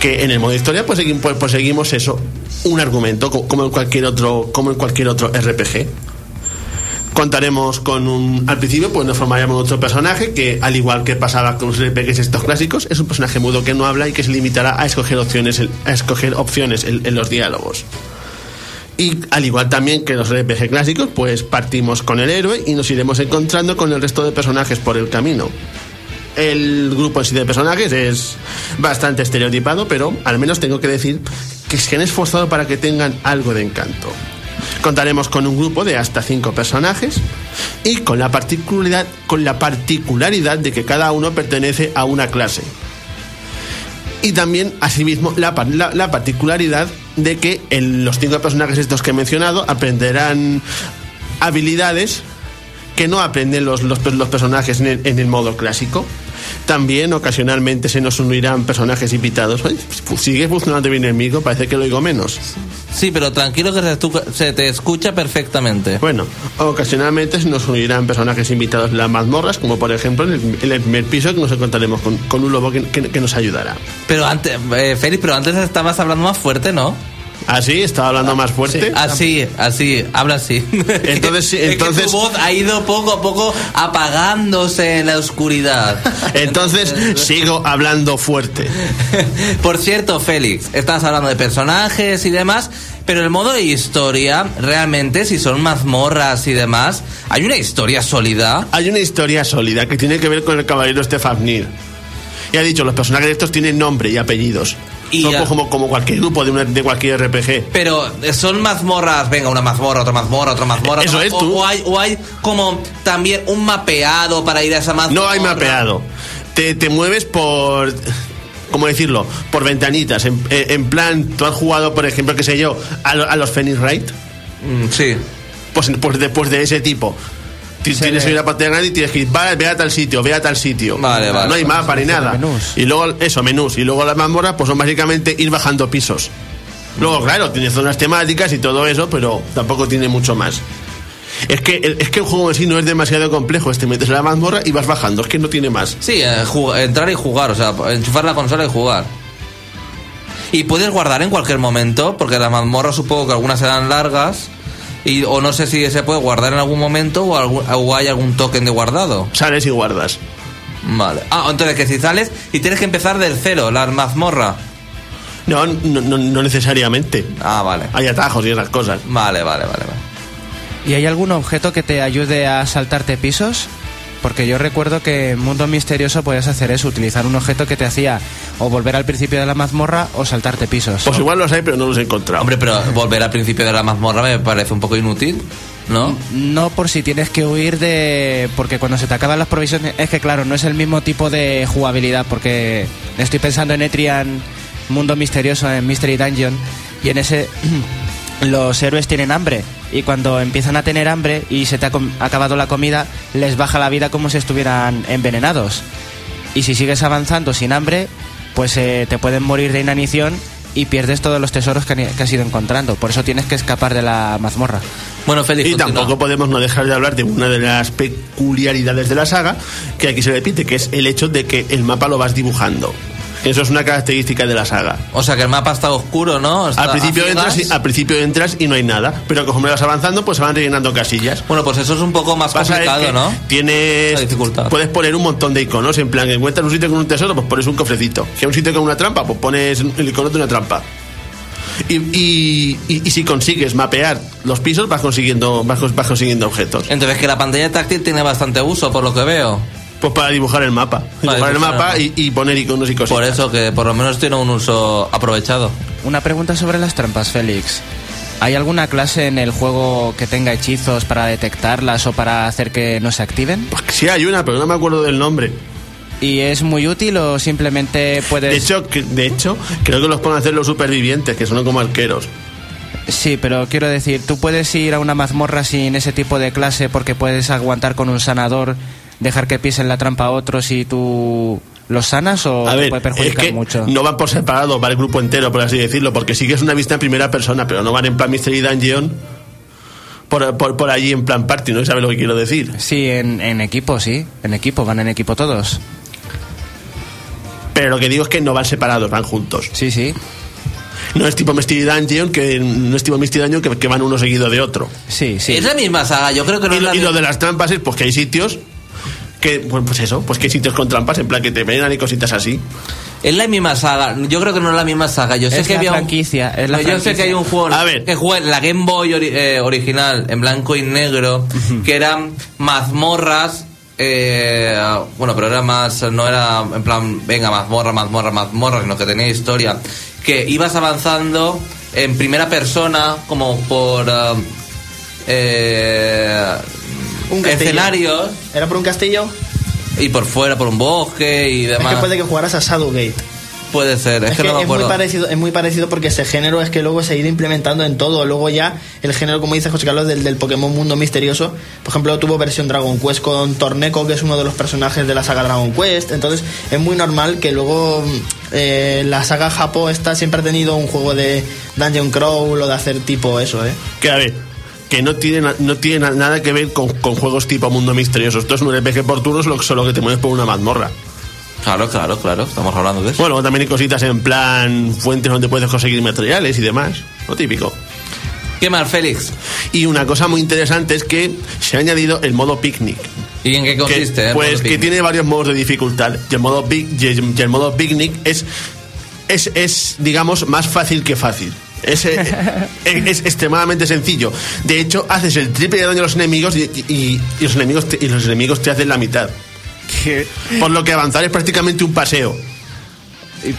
Que en el modo historia pues, pues, pues seguimos eso, un argumento, co- como en cualquier otro, como en cualquier otro RPG. Contaremos con un. Al principio, pues nos formaríamos otro personaje que, al igual que pasaba con los RPGs estos clásicos, es un personaje mudo que no habla y que se limitará a escoger opciones, a escoger opciones en, en los diálogos. Y al igual también que los RPG clásicos, pues partimos con el héroe y nos iremos encontrando con el resto de personajes por el camino. El grupo en sí de personajes es bastante estereotipado, pero al menos tengo que decir que se han esforzado para que tengan algo de encanto. Contaremos con un grupo de hasta cinco personajes y con la particularidad, con la particularidad de que cada uno pertenece a una clase. Y también, asimismo, la, par- la- la particularidad de que los cinco personajes estos que he mencionado aprenderán habilidades que no aprenden los, personajes en el modo clásico. También ocasionalmente se nos unirán personajes invitados. Oye, pues, sigue funcionando bien el micro, parece que lo oigo menos. Sí, pero tranquilo que se, te escucha perfectamente. Bueno, ocasionalmente se nos unirán personajes invitados en las mazmorras, como por ejemplo en el, en el primer piso que nos encontraremos con, con un lobo que, que- que nos ayudará. Pero antes, eh, Félix, pero antes estabas hablando más fuerte, ¿no? Así, estaba hablando más fuerte. Así, así, habla así. Entonces, Es que entonces- tu voz ha ido poco a poco apagándose en la oscuridad. Entonces sigo hablando fuerte. Por cierto, Félix, estás hablando de personajes y demás, pero el modo de historia, realmente, si son mazmorras y demás, hay una historia sólida. Hay una historia sólida que tiene que ver con el caballero Stefafnir. Y ha dicho, los personajes de estos tienen nombre y apellidos. Y Son ya- como, como cualquier grupo de, una- de cualquier RPG. Pero eh, son mazmorras, venga, una mazmorra, otra mazmorra, otra mazmorra. Eso otra- es, o, tú. o hay, o hay como también un mapeado para ir a esa mazmorra. No hay mapeado. Te, te mueves por... ¿Cómo decirlo? Por ventanitas. En, en plan, tú has jugado, por ejemplo, qué sé yo, a, a los Phoenix Wright. Mm, sí. Pues, pues después de ese tipo. Ti- Tienes que ir a pantalla grande y tienes que ir, vale, ve a tal sitio, ve a tal sitio. Vale, vale. No hay mapa ni nada. menús. Y luego, eso, menús. Y luego las mazmorras, pues son básicamente ir bajando pisos. Luego, claro, tiene zonas temáticas y todo eso, pero tampoco tiene mucho más. Es que, el- es que el juego en sí no es demasiado complejo. Te metes en la mazmorra y vas bajando. Es que no tiene más. Sí, eh, entrar y jugar, o sea, enchufar la consola y jugar. Y puedes guardar en cualquier momento, porque las mazmorras supongo que algunas serán largas. Y, o no sé si se puede guardar en algún momento o, algún- o hay algún token de guardado. Sales y guardas. Vale. Ah, entonces que si sales y tienes que empezar del cero, la mazmorra. No, no, no, no necesariamente. Ah, vale. Hay atajos y esas cosas. Vale, vale, vale. vale. ¿Y hay algún objeto que te ayude a saltarte pisos? Porque yo recuerdo que en Mundo Misterioso podías hacer eso, utilizar un objeto que te hacía o volver al principio de la mazmorra o saltarte pisos. Pues igual los hay, pero no los he encontrado. Hombre, pero volver al principio de la mazmorra me parece un poco inútil. ¿no? No por si tienes que huir de... Porque cuando se te acaban las provisiones... Es que claro, no es el mismo tipo de jugabilidad porque estoy pensando en Etrian Mundo Misterioso, en Mystery Dungeon, y en ese los héroes tienen hambre y cuando empiezan a tener hambre y se te ha acabado la comida, les baja la vida como si estuvieran envenenados. Y si sigues avanzando sin hambre, pues eh, te pueden morir de inanición y pierdes todos los tesoros que, han- que has ido encontrando. Por eso tienes que escapar de la mazmorra. Bueno, Félix, Y continúa. tampoco podemos no dejar de hablar de una de las peculiaridades de la saga, que aquí se repite, que es el hecho de que el mapa lo vas dibujando. Eso es una característica de la saga. O sea que el mapa está oscuro, ¿no? Está Al principio, entras y, al principio entras y no hay nada, pero conforme vas avanzando, pues se van rellenando casillas. Bueno, pues eso es un poco más Pasa complicado, que ¿no? Tienes. Dificultad. Puedes poner un montón de iconos. En plan, que encuentras un sitio con un tesoro, pues pones un cofrecito. Que hay un sitio con una trampa, pues pones el icono de una trampa. Y, y- y- y si consigues mapear los pisos, vas consiguiendo, vas, vas consiguiendo objetos. Entonces que la pantalla táctil tiene bastante uso, por lo que veo. Pues para dibujar el mapa. dibujar el mapa y, y poner iconos y cosas. Por eso que por lo menos tiene un uso aprovechado. Una pregunta sobre las trampas, Félix. ¿Hay alguna clase en el juego que tenga hechizos para detectarlas o para hacer que no se activen? Pues sí, hay una, pero no me acuerdo del nombre. ¿Y es muy útil o simplemente puedes...? De hecho, de hecho, creo que los pueden hacer los supervivientes, que son como arqueros. Sí, pero quiero decir, tú puedes ir a una mazmorra sin ese tipo de clase porque puedes aguantar con un sanador, dejar que pisen la trampa a otros y tú los sanas o A te ver, puede es perjudicar que mucho. no van por separado, va el grupo entero, por así decirlo, porque sí que es una vista en primera persona, pero no van en plan Mystery Dungeon por, por, por allí en plan party, ¿no? ¿Sabes lo que quiero decir? Sí, en, en equipo, sí. En equipo, van en equipo todos. Pero lo que digo es que no van separados, van juntos. Sí, sí. No es tipo Mystery Dungeon, que no es tipo Mystery Dungeon que, que van uno seguido de otro. Sí, sí. Es la misma saga, yo creo que no Y es lo, la y lo misma- de las trampas es pues que hay sitios que, bueno, pues eso, pues que sitios con trampas, en plan que te venan y cositas así. Es la misma saga. Yo creo que no es la misma saga. Yo sé Es que la había un- franquicia, es la No, Yo sé que hay un juego A ver. que jugué en la Game Boy ori- eh, original, en blanco y negro, que eran mazmorras. eh, bueno, pero era más. No era en plan, venga, mazmorra, mazmorra, mazmorra, sino que tenía historia. Que ibas avanzando en primera persona, como por. eh, eh, Un castillo. escenarios ¿Era por un castillo? y por fuera, por un bosque y Es demás. que puede que jugaras a Shadowgate. Puede ser, es, Es, que, que no me es muy parecido, es muy parecido porque ese género es que luego se ha ido implementando en todo. Luego ya el género, como dice José Carlos, del, del Pokémon Mundo Misterioso, por ejemplo, tuvo versión Dragon Quest con Torneco, que es uno de los personajes de la saga Dragon Quest. Entonces es muy normal que luego eh, la saga Japo esta siempre ha tenido un juego de Dungeon Crawl o de hacer tipo eso, ¿eh? Que a ver, que no tiene, na- no tiene na- nada que ver con, con juegos tipo mundo misterioso. Esto es un RPG por turnos, lo- solo que te mueves por una mazmorra. Claro, claro, claro, estamos hablando de eso. Bueno, también hay cositas en plan fuentes donde puedes conseguir materiales y demás. Lo típico. ¿Qué más, Félix? Y una cosa muy interesante es que se ha añadido el modo picnic. ¿Y en qué Que, consiste? eh, pues Modo que tiene varios modos de dificultad. Y el modo, pic- y el, y el modo picnic es, es, es, digamos, más fácil que fácil. Es, eh, es, es extremadamente sencillo. De hecho, haces el triple de daño a los enemigos y, y- y los, enemigos te, y los enemigos te hacen la mitad. Por lo que avanzar es prácticamente un paseo.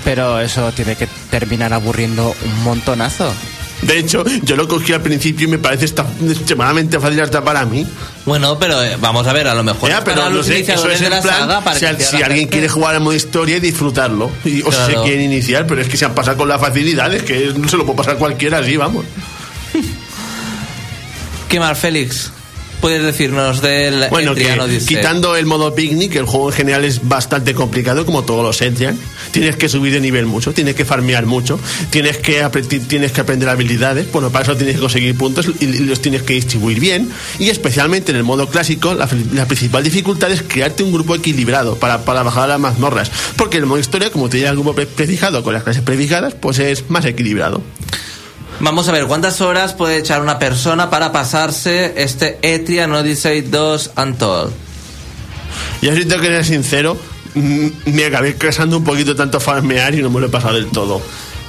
Pero eso tiene que terminar aburriendo un montonazo. De hecho, yo lo cogí al principio y me parece esta- extremadamente fácil hasta para mí. Bueno, pero eh, vamos a ver, a lo mejor Ya, pero no sé, eso iniciadores es de en la plan, saga, para si, alguien gente. quiere jugar al modo historia y disfrutarlo, y, o si Claro. se quieren iniciar, pero es que se han pasado con las facilidades, que no se lo puede pasar cualquiera así, vamos. ¿Qué más, Félix? ¿Puedes decirnos del Bueno, que quitando el modo picnic, el juego en general es bastante complicado, como todos los Etrian. Tienes que subir de nivel mucho, tienes que farmear mucho, tienes que, tienes que aprender habilidades, bueno, para eso tienes que conseguir puntos y, y los tienes que distribuir bien. Y especialmente en el modo clásico, la, la principal dificultad es crearte un grupo equilibrado para, para bajar a las mazmorras. Porque el modo historia, como te llega el grupo pre- prefijado con las clases prefijadas, pues es más equilibrado. Vamos a ver, ¿cuántas horas puede echar una persona para pasarse este Etrian Odyssey 2 Untold? Yo si tengo que ser sincero, me acabé casando un poquito tanto farmear y no me lo he pasado del todo.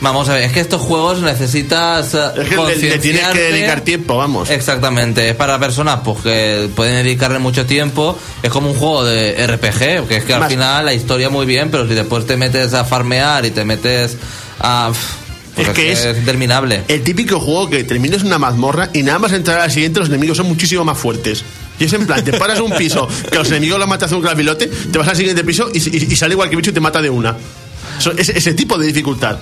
Vamos a ver, es que estos juegos necesitas eh, Es que le, le tienes que dedicar tiempo, vamos. Exactamente, es para personas pues, que pueden dedicarle mucho tiempo. Es como un juego de RPG, que es que al Más- final la historia muy bien, pero si después te metes a farmear y te metes a. Pues Es que es- interminable. El típico juego que terminas una mazmorra y nada más entrar a la siguiente los enemigos son muchísimo más fuertes. Y es en plan, te paras un piso que los enemigos los matas un clavilote, te vas al siguiente piso y, y- y sale igual que bicho y te mata de una. Eso- ese, ese tipo de dificultad.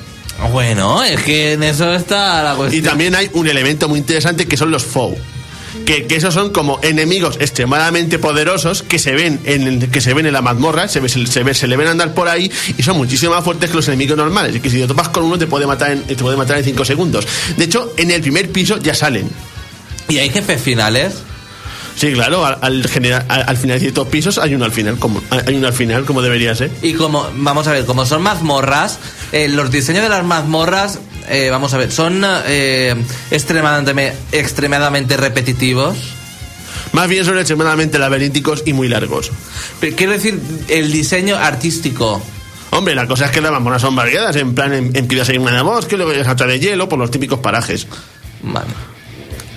Bueno, es que en eso está la Y cuestión. también hay un elemento muy interesante que son los foe. Que, que esos son como enemigos extremadamente poderosos que se ven en, que se ven en la mazmorra, se, ve, se, se le ven andar por ahí y son muchísimo más fuertes que los enemigos normales. Y que si te topas con uno te puede matar en, te puede matar en 5 segundos. De hecho, en el primer piso ya salen. ¿Y hay jefes finales? Sí, claro, al, al, general- al, al final de ciertos pisos hay uno al final, como, hay uno al final, como debería ser. Y como, vamos a ver, como son mazmorras, eh, los diseños de las mazmorras, eh, vamos a ver, son eh, extremadamente, extremadamente repetitivos. Más bien son extremadamente laberínticos y muy largos. Pero Quiero decir, el diseño artístico. Hombre, la cosa es que las mazmorras son variadas, en plan, em- empiezas en una de bosque, luego llegas a de hielo, por los típicos parajes. Vale.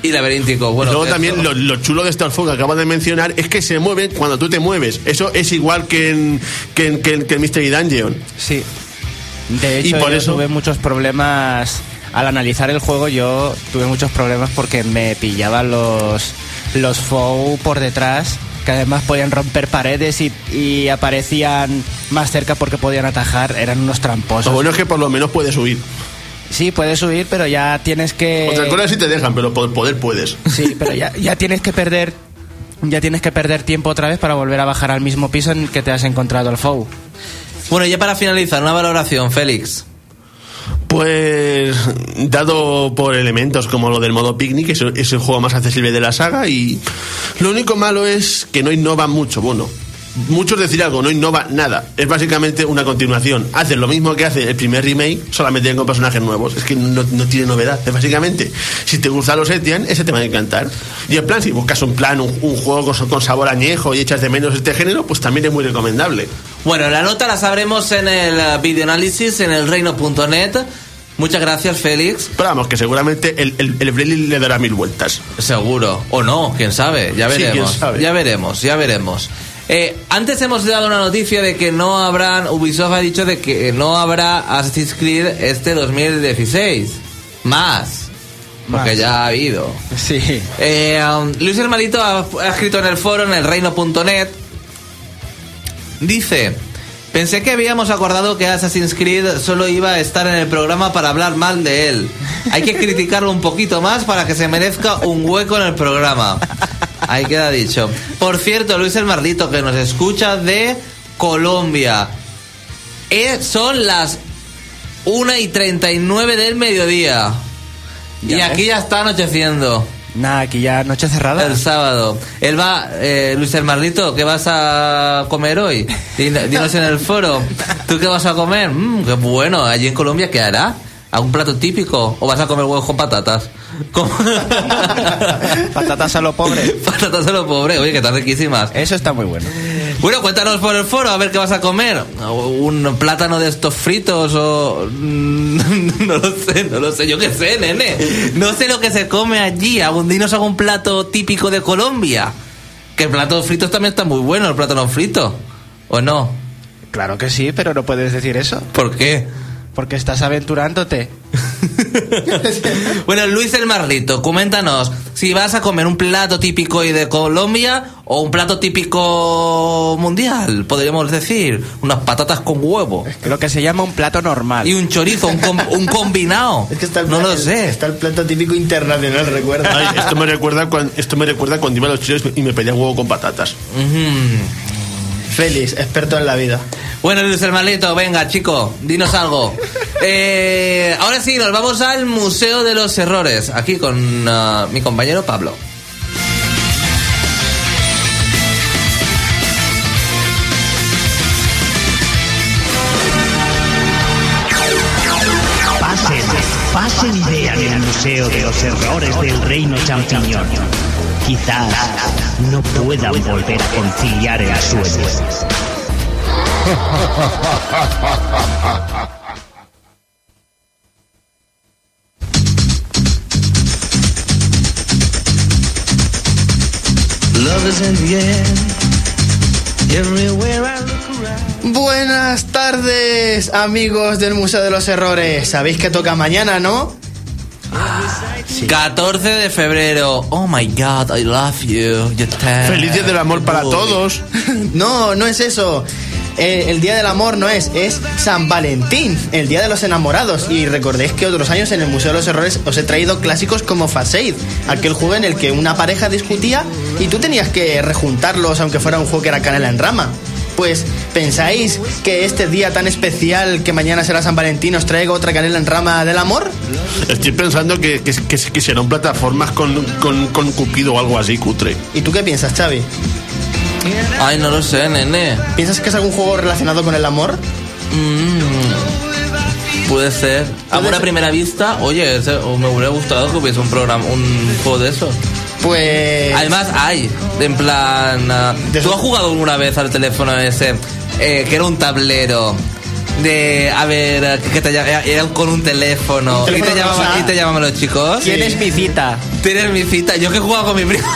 Y laberíntico, bueno. y luego también lo, lo chulo de Starfall que acabas de mencionar es que se mueven cuando tú te mueves. Eso es igual que en, que en, que en- que en Mystery Dungeon. Sí. De hecho, Y por yo eso- tuve muchos problemas al analizar el juego. Yo tuve muchos problemas porque me pillaban los los FOU por detrás, que además podían romper paredes y, y aparecían más cerca porque podían atajar. Eran unos Lo tramposos. bueno es que por lo menos puedes subir. Sí, puedes subir, pero ya tienes que. Otra cosa si te dejan, pero por poder puedes. Sí, pero ya, ya tienes que perder. Ya tienes que perder tiempo otra vez para volver a bajar al mismo piso en el que te has encontrado el FOU. Bueno, ya para finalizar, una valoración, Félix. Pues dado por elementos como lo del modo picnic, es, el juego más accesible de la saga y lo único malo es que no innova mucho. Bueno, muchos decir algo, no innova nada. Es básicamente una continuación. Hace lo mismo que hace el primer remake, solamente con personajes nuevos. Es que no, no tiene novedad. Es básicamente, si te gustan los Etian, ese te va a encantar. Y en plan, si buscas un plan, un, un juego con, con sabor añejo y echas de menos este género, pues también es muy recomendable. Bueno, la nota la sabremos en el eh, videoanálisis en el reino.net. Muchas gracias, Félix. Pero vamos, que seguramente el, el, el le dará mil vueltas. Seguro. O no, quién sabe. Ya Sí, quién veremos. sabe. Ya veremos, ya veremos. Eh, antes hemos dado una noticia de que no habrán. Ubisoft ha dicho de que no habrá Assassin's Creed este 2016. Más. Porque Más. ya ha habido. Sí. Eh, um, Luis Hermanito ha, ha escrito en el foro, en el reino.net. Dice: Pensé que habíamos acordado que Assassin's Creed solo iba a estar en el programa para hablar mal de él. Hay que criticarlo un poquito más para que se merezca un hueco en el programa. Ahí queda dicho. Por cierto, Luis el Mardito, que nos escucha de Colombia. Eh, son las 1 y 39 del mediodía. Ya y ves. aquí ya está anocheciendo. Nada, aquí ya noche cerrada. El sábado. Él va, eh, Luis el Marlito, ¿qué vas a comer hoy? Din- Dinos en el foro. ¿Tú qué vas a comer? Mm, qué bueno. Allí en Colombia, ¿qué hará? ¿Algún plato típico? ¿O vas a comer huevos con patatas? ¿Cómo? Patatas a lo pobre. patatas a lo pobre. Oye, que están riquísimas. Eso está muy bueno. Bueno, cuéntanos por el foro a ver qué vas a comer. Un plátano de estos fritos o... No lo sé, no lo sé. Yo qué sé, nene. No sé lo que se come allí. Algún dinos algún plato típico de Colombia. Que el plato frito también está muy bueno, el plátano frito. ¿O no? Claro que sí, pero no puedes decir eso. ¿Por qué? Porque estás aventurándote. bueno, Luis el Marlito, coméntanos si vas a comer un plato típico y de Colombia o un plato típico mundial, podríamos decir. Unas patatas con huevo. Lo que se llama un plato normal. Y un chorizo, un, com- un combinado. Es que está el, no lo el- sé. Está el plato típico internacional, recuerda. Ay, esto me recuerda cuando, esto me recuerda cuando iba a los chiles y me pedía huevo con patatas. Félix, experto en la vida. Bueno, Luis Hermanito, venga, chico, dinos algo. Eh, ahora sí, nos vamos al Museo de los Errores, aquí con ah, mi compañero Pablo. Pasen, pasen y vean el Museo de los Errores del Reino Champiñón. Quizás no puedan volver a conciliar el sueño. Buenas tardes, amigos del Museo de los Errores. Sabéis que toca mañana, ¿no? 14 de febrero. Oh my god, I love you. You Día del Amor para todos. No, no es eso. Eh, el Día del Amor no es, es San Valentín, el Día de los Enamorados. Y recordéis que otros años en el Museo de los Errores os he traído clásicos como Faseid, aquel juego en el que una pareja discutía y tú tenías que rejuntarlos aunque fuera un juego que era canela en rama. Pues, ¿pensáis que este día tan especial que mañana será San Valentín os traiga otra canela en rama del amor? Estoy pensando que, que, que, que serán plataformas con, con, con Cupido o algo así, cutre. ¿Y tú qué piensas, Xavi? Ay, no lo sé, nene. ¿Piensas que es algún juego relacionado con el amor? Mm, puede ser. Amor a ser. primera vista. Oye, ese- o me hubiera gustado que hubiese un programa, un juego de eso. Pues... Además, hay, en plan. ah, ¿Tú has jugado alguna vez al teléfono ese? eh, que era un tablero. De, a ver, que te era con un teléfono. Un teléfono y, te llamaban, rosa. y te llamaban los chicos. ¿Quién es mi cita? Tienes mi cita. Yo que he jugado con mi primo.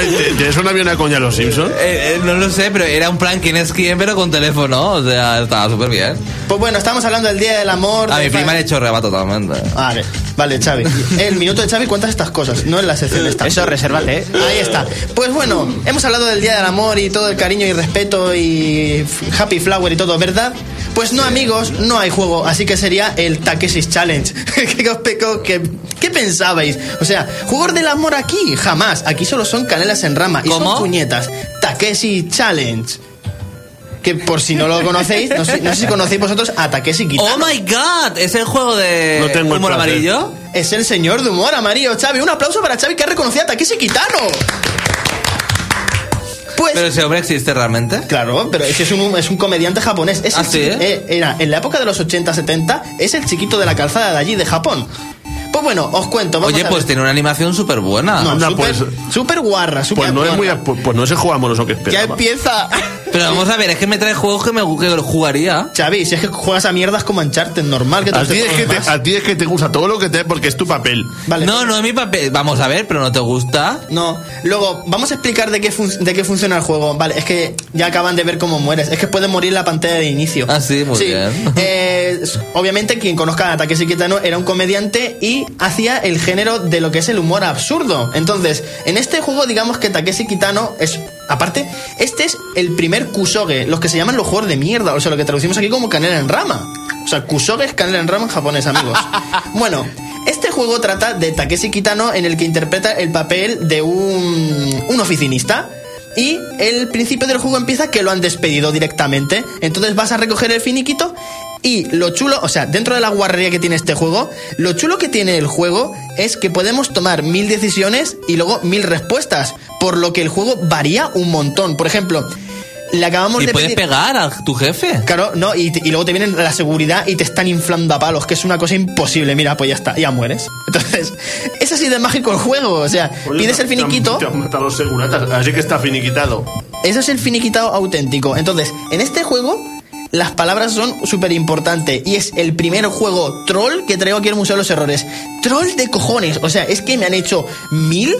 ¿te- ¿Tienes una avioneta con ya los Simpsons? Eh, eh, no lo sé, pero era un plan quién es quién, pero con teléfono. O sea, estaba súper bien. Pues bueno, estamos hablando del Día del Amor. A de mi prima le chorreaba totalmente. Vale, vale, Xavi. El minuto de Xavi cuentas estas cosas, no en la sección esta. Eso, resérvate. ¿eh? Ahí está. Pues bueno, hemos hablado del Día del Amor y todo el cariño y respeto y Happy Flower y todo, ¿verdad? Pues no, amigos, no hay juego, así que sería el Takeshi's Challenge. ¿Qué? ¿Qué, qué pensabais? O sea, juegos del amor aquí, jamás. Aquí solo son canelas en rama y ¿Cómo? son puñetas. Takeshi Challenge. Que por si no lo conocéis, no sé, no sé si conocéis vosotros a Takeshi Kitano. ¡Oh my god! ¿Es el juego de No tengo el humor placer. amarillo? Es el señor de humor amarillo, Xavi. Un aplauso para Xavi que ha reconocido a Takeshi Kitano. Pues... ¿Pero ese hombre existe realmente? Claro, pero ese es un, es un comediante japonés. Es ¿Ah, el sí? chiqui- eh, era, en la época de los 80-70, es el chiquito de la calzada de allí, de Japón. Pues bueno, os cuento. Vamos Oye, a pues ver. tiene una animación súper buena. No, Anda, súper pues- súper guarra, súper Pues no es muy pues, pues no es el juego amoroso que Ya esperaba. empieza. Pero vamos a ver, es que me trae juegos que me que jugaría. Xavi, si es que juegas a mierdas como Uncharted, normal que te A ti, es que te, demás. a ti es que te gusta todo lo que te porque es tu papel. Vale. No, no es mi papel. Vamos a ver, pero no te gusta. No, luego vamos a explicar de qué, fun- de qué funciona el juego. Vale, es que ya acaban de ver cómo mueres. Es que puede morir en la pantalla de inicio. Ah, sí, muy bien. Eh, obviamente, quien conozca a Takeshi Kitano era un comediante y hacía el género de lo que es el humor absurdo. Entonces, en este juego, digamos que Takeshi Kitano es. Aparte, este es el primer Kusoge, los que se llaman los juegos de mierda, o sea, lo que traducimos aquí como canela en rama. O sea, Kusoge es canela en rama en japonés, amigos. bueno, este juego trata de Takeshi Kitano en el que interpreta el papel de un, un oficinista. Y el principio del juego empieza que lo han despedido directamente. Entonces vas a recoger el finiquito. Y lo chulo, o sea, dentro de la guarrería que tiene este juego, lo chulo que tiene el juego es que podemos tomar mil decisiones y luego mil respuestas. Por lo que el juego varía un montón. Por ejemplo, le acabamos Y de puedes pedir. pegar a tu jefe. Claro, no, y, te- y luego te vienen la seguridad y te están inflando a palos, que es una cosa imposible. Mira, pues ya está, ya mueres. Entonces, es así de mágico el juego. O sea, pides el finiquito. Te han matado los seguratas, así que está finiquitado. Eso es el finiquitado auténtico. Entonces, en este juego, las palabras son súper importantes. Y es el primer juego troll que traigo aquí al Museo de los Errores. Troll de cojones. O sea, es que me han hecho mil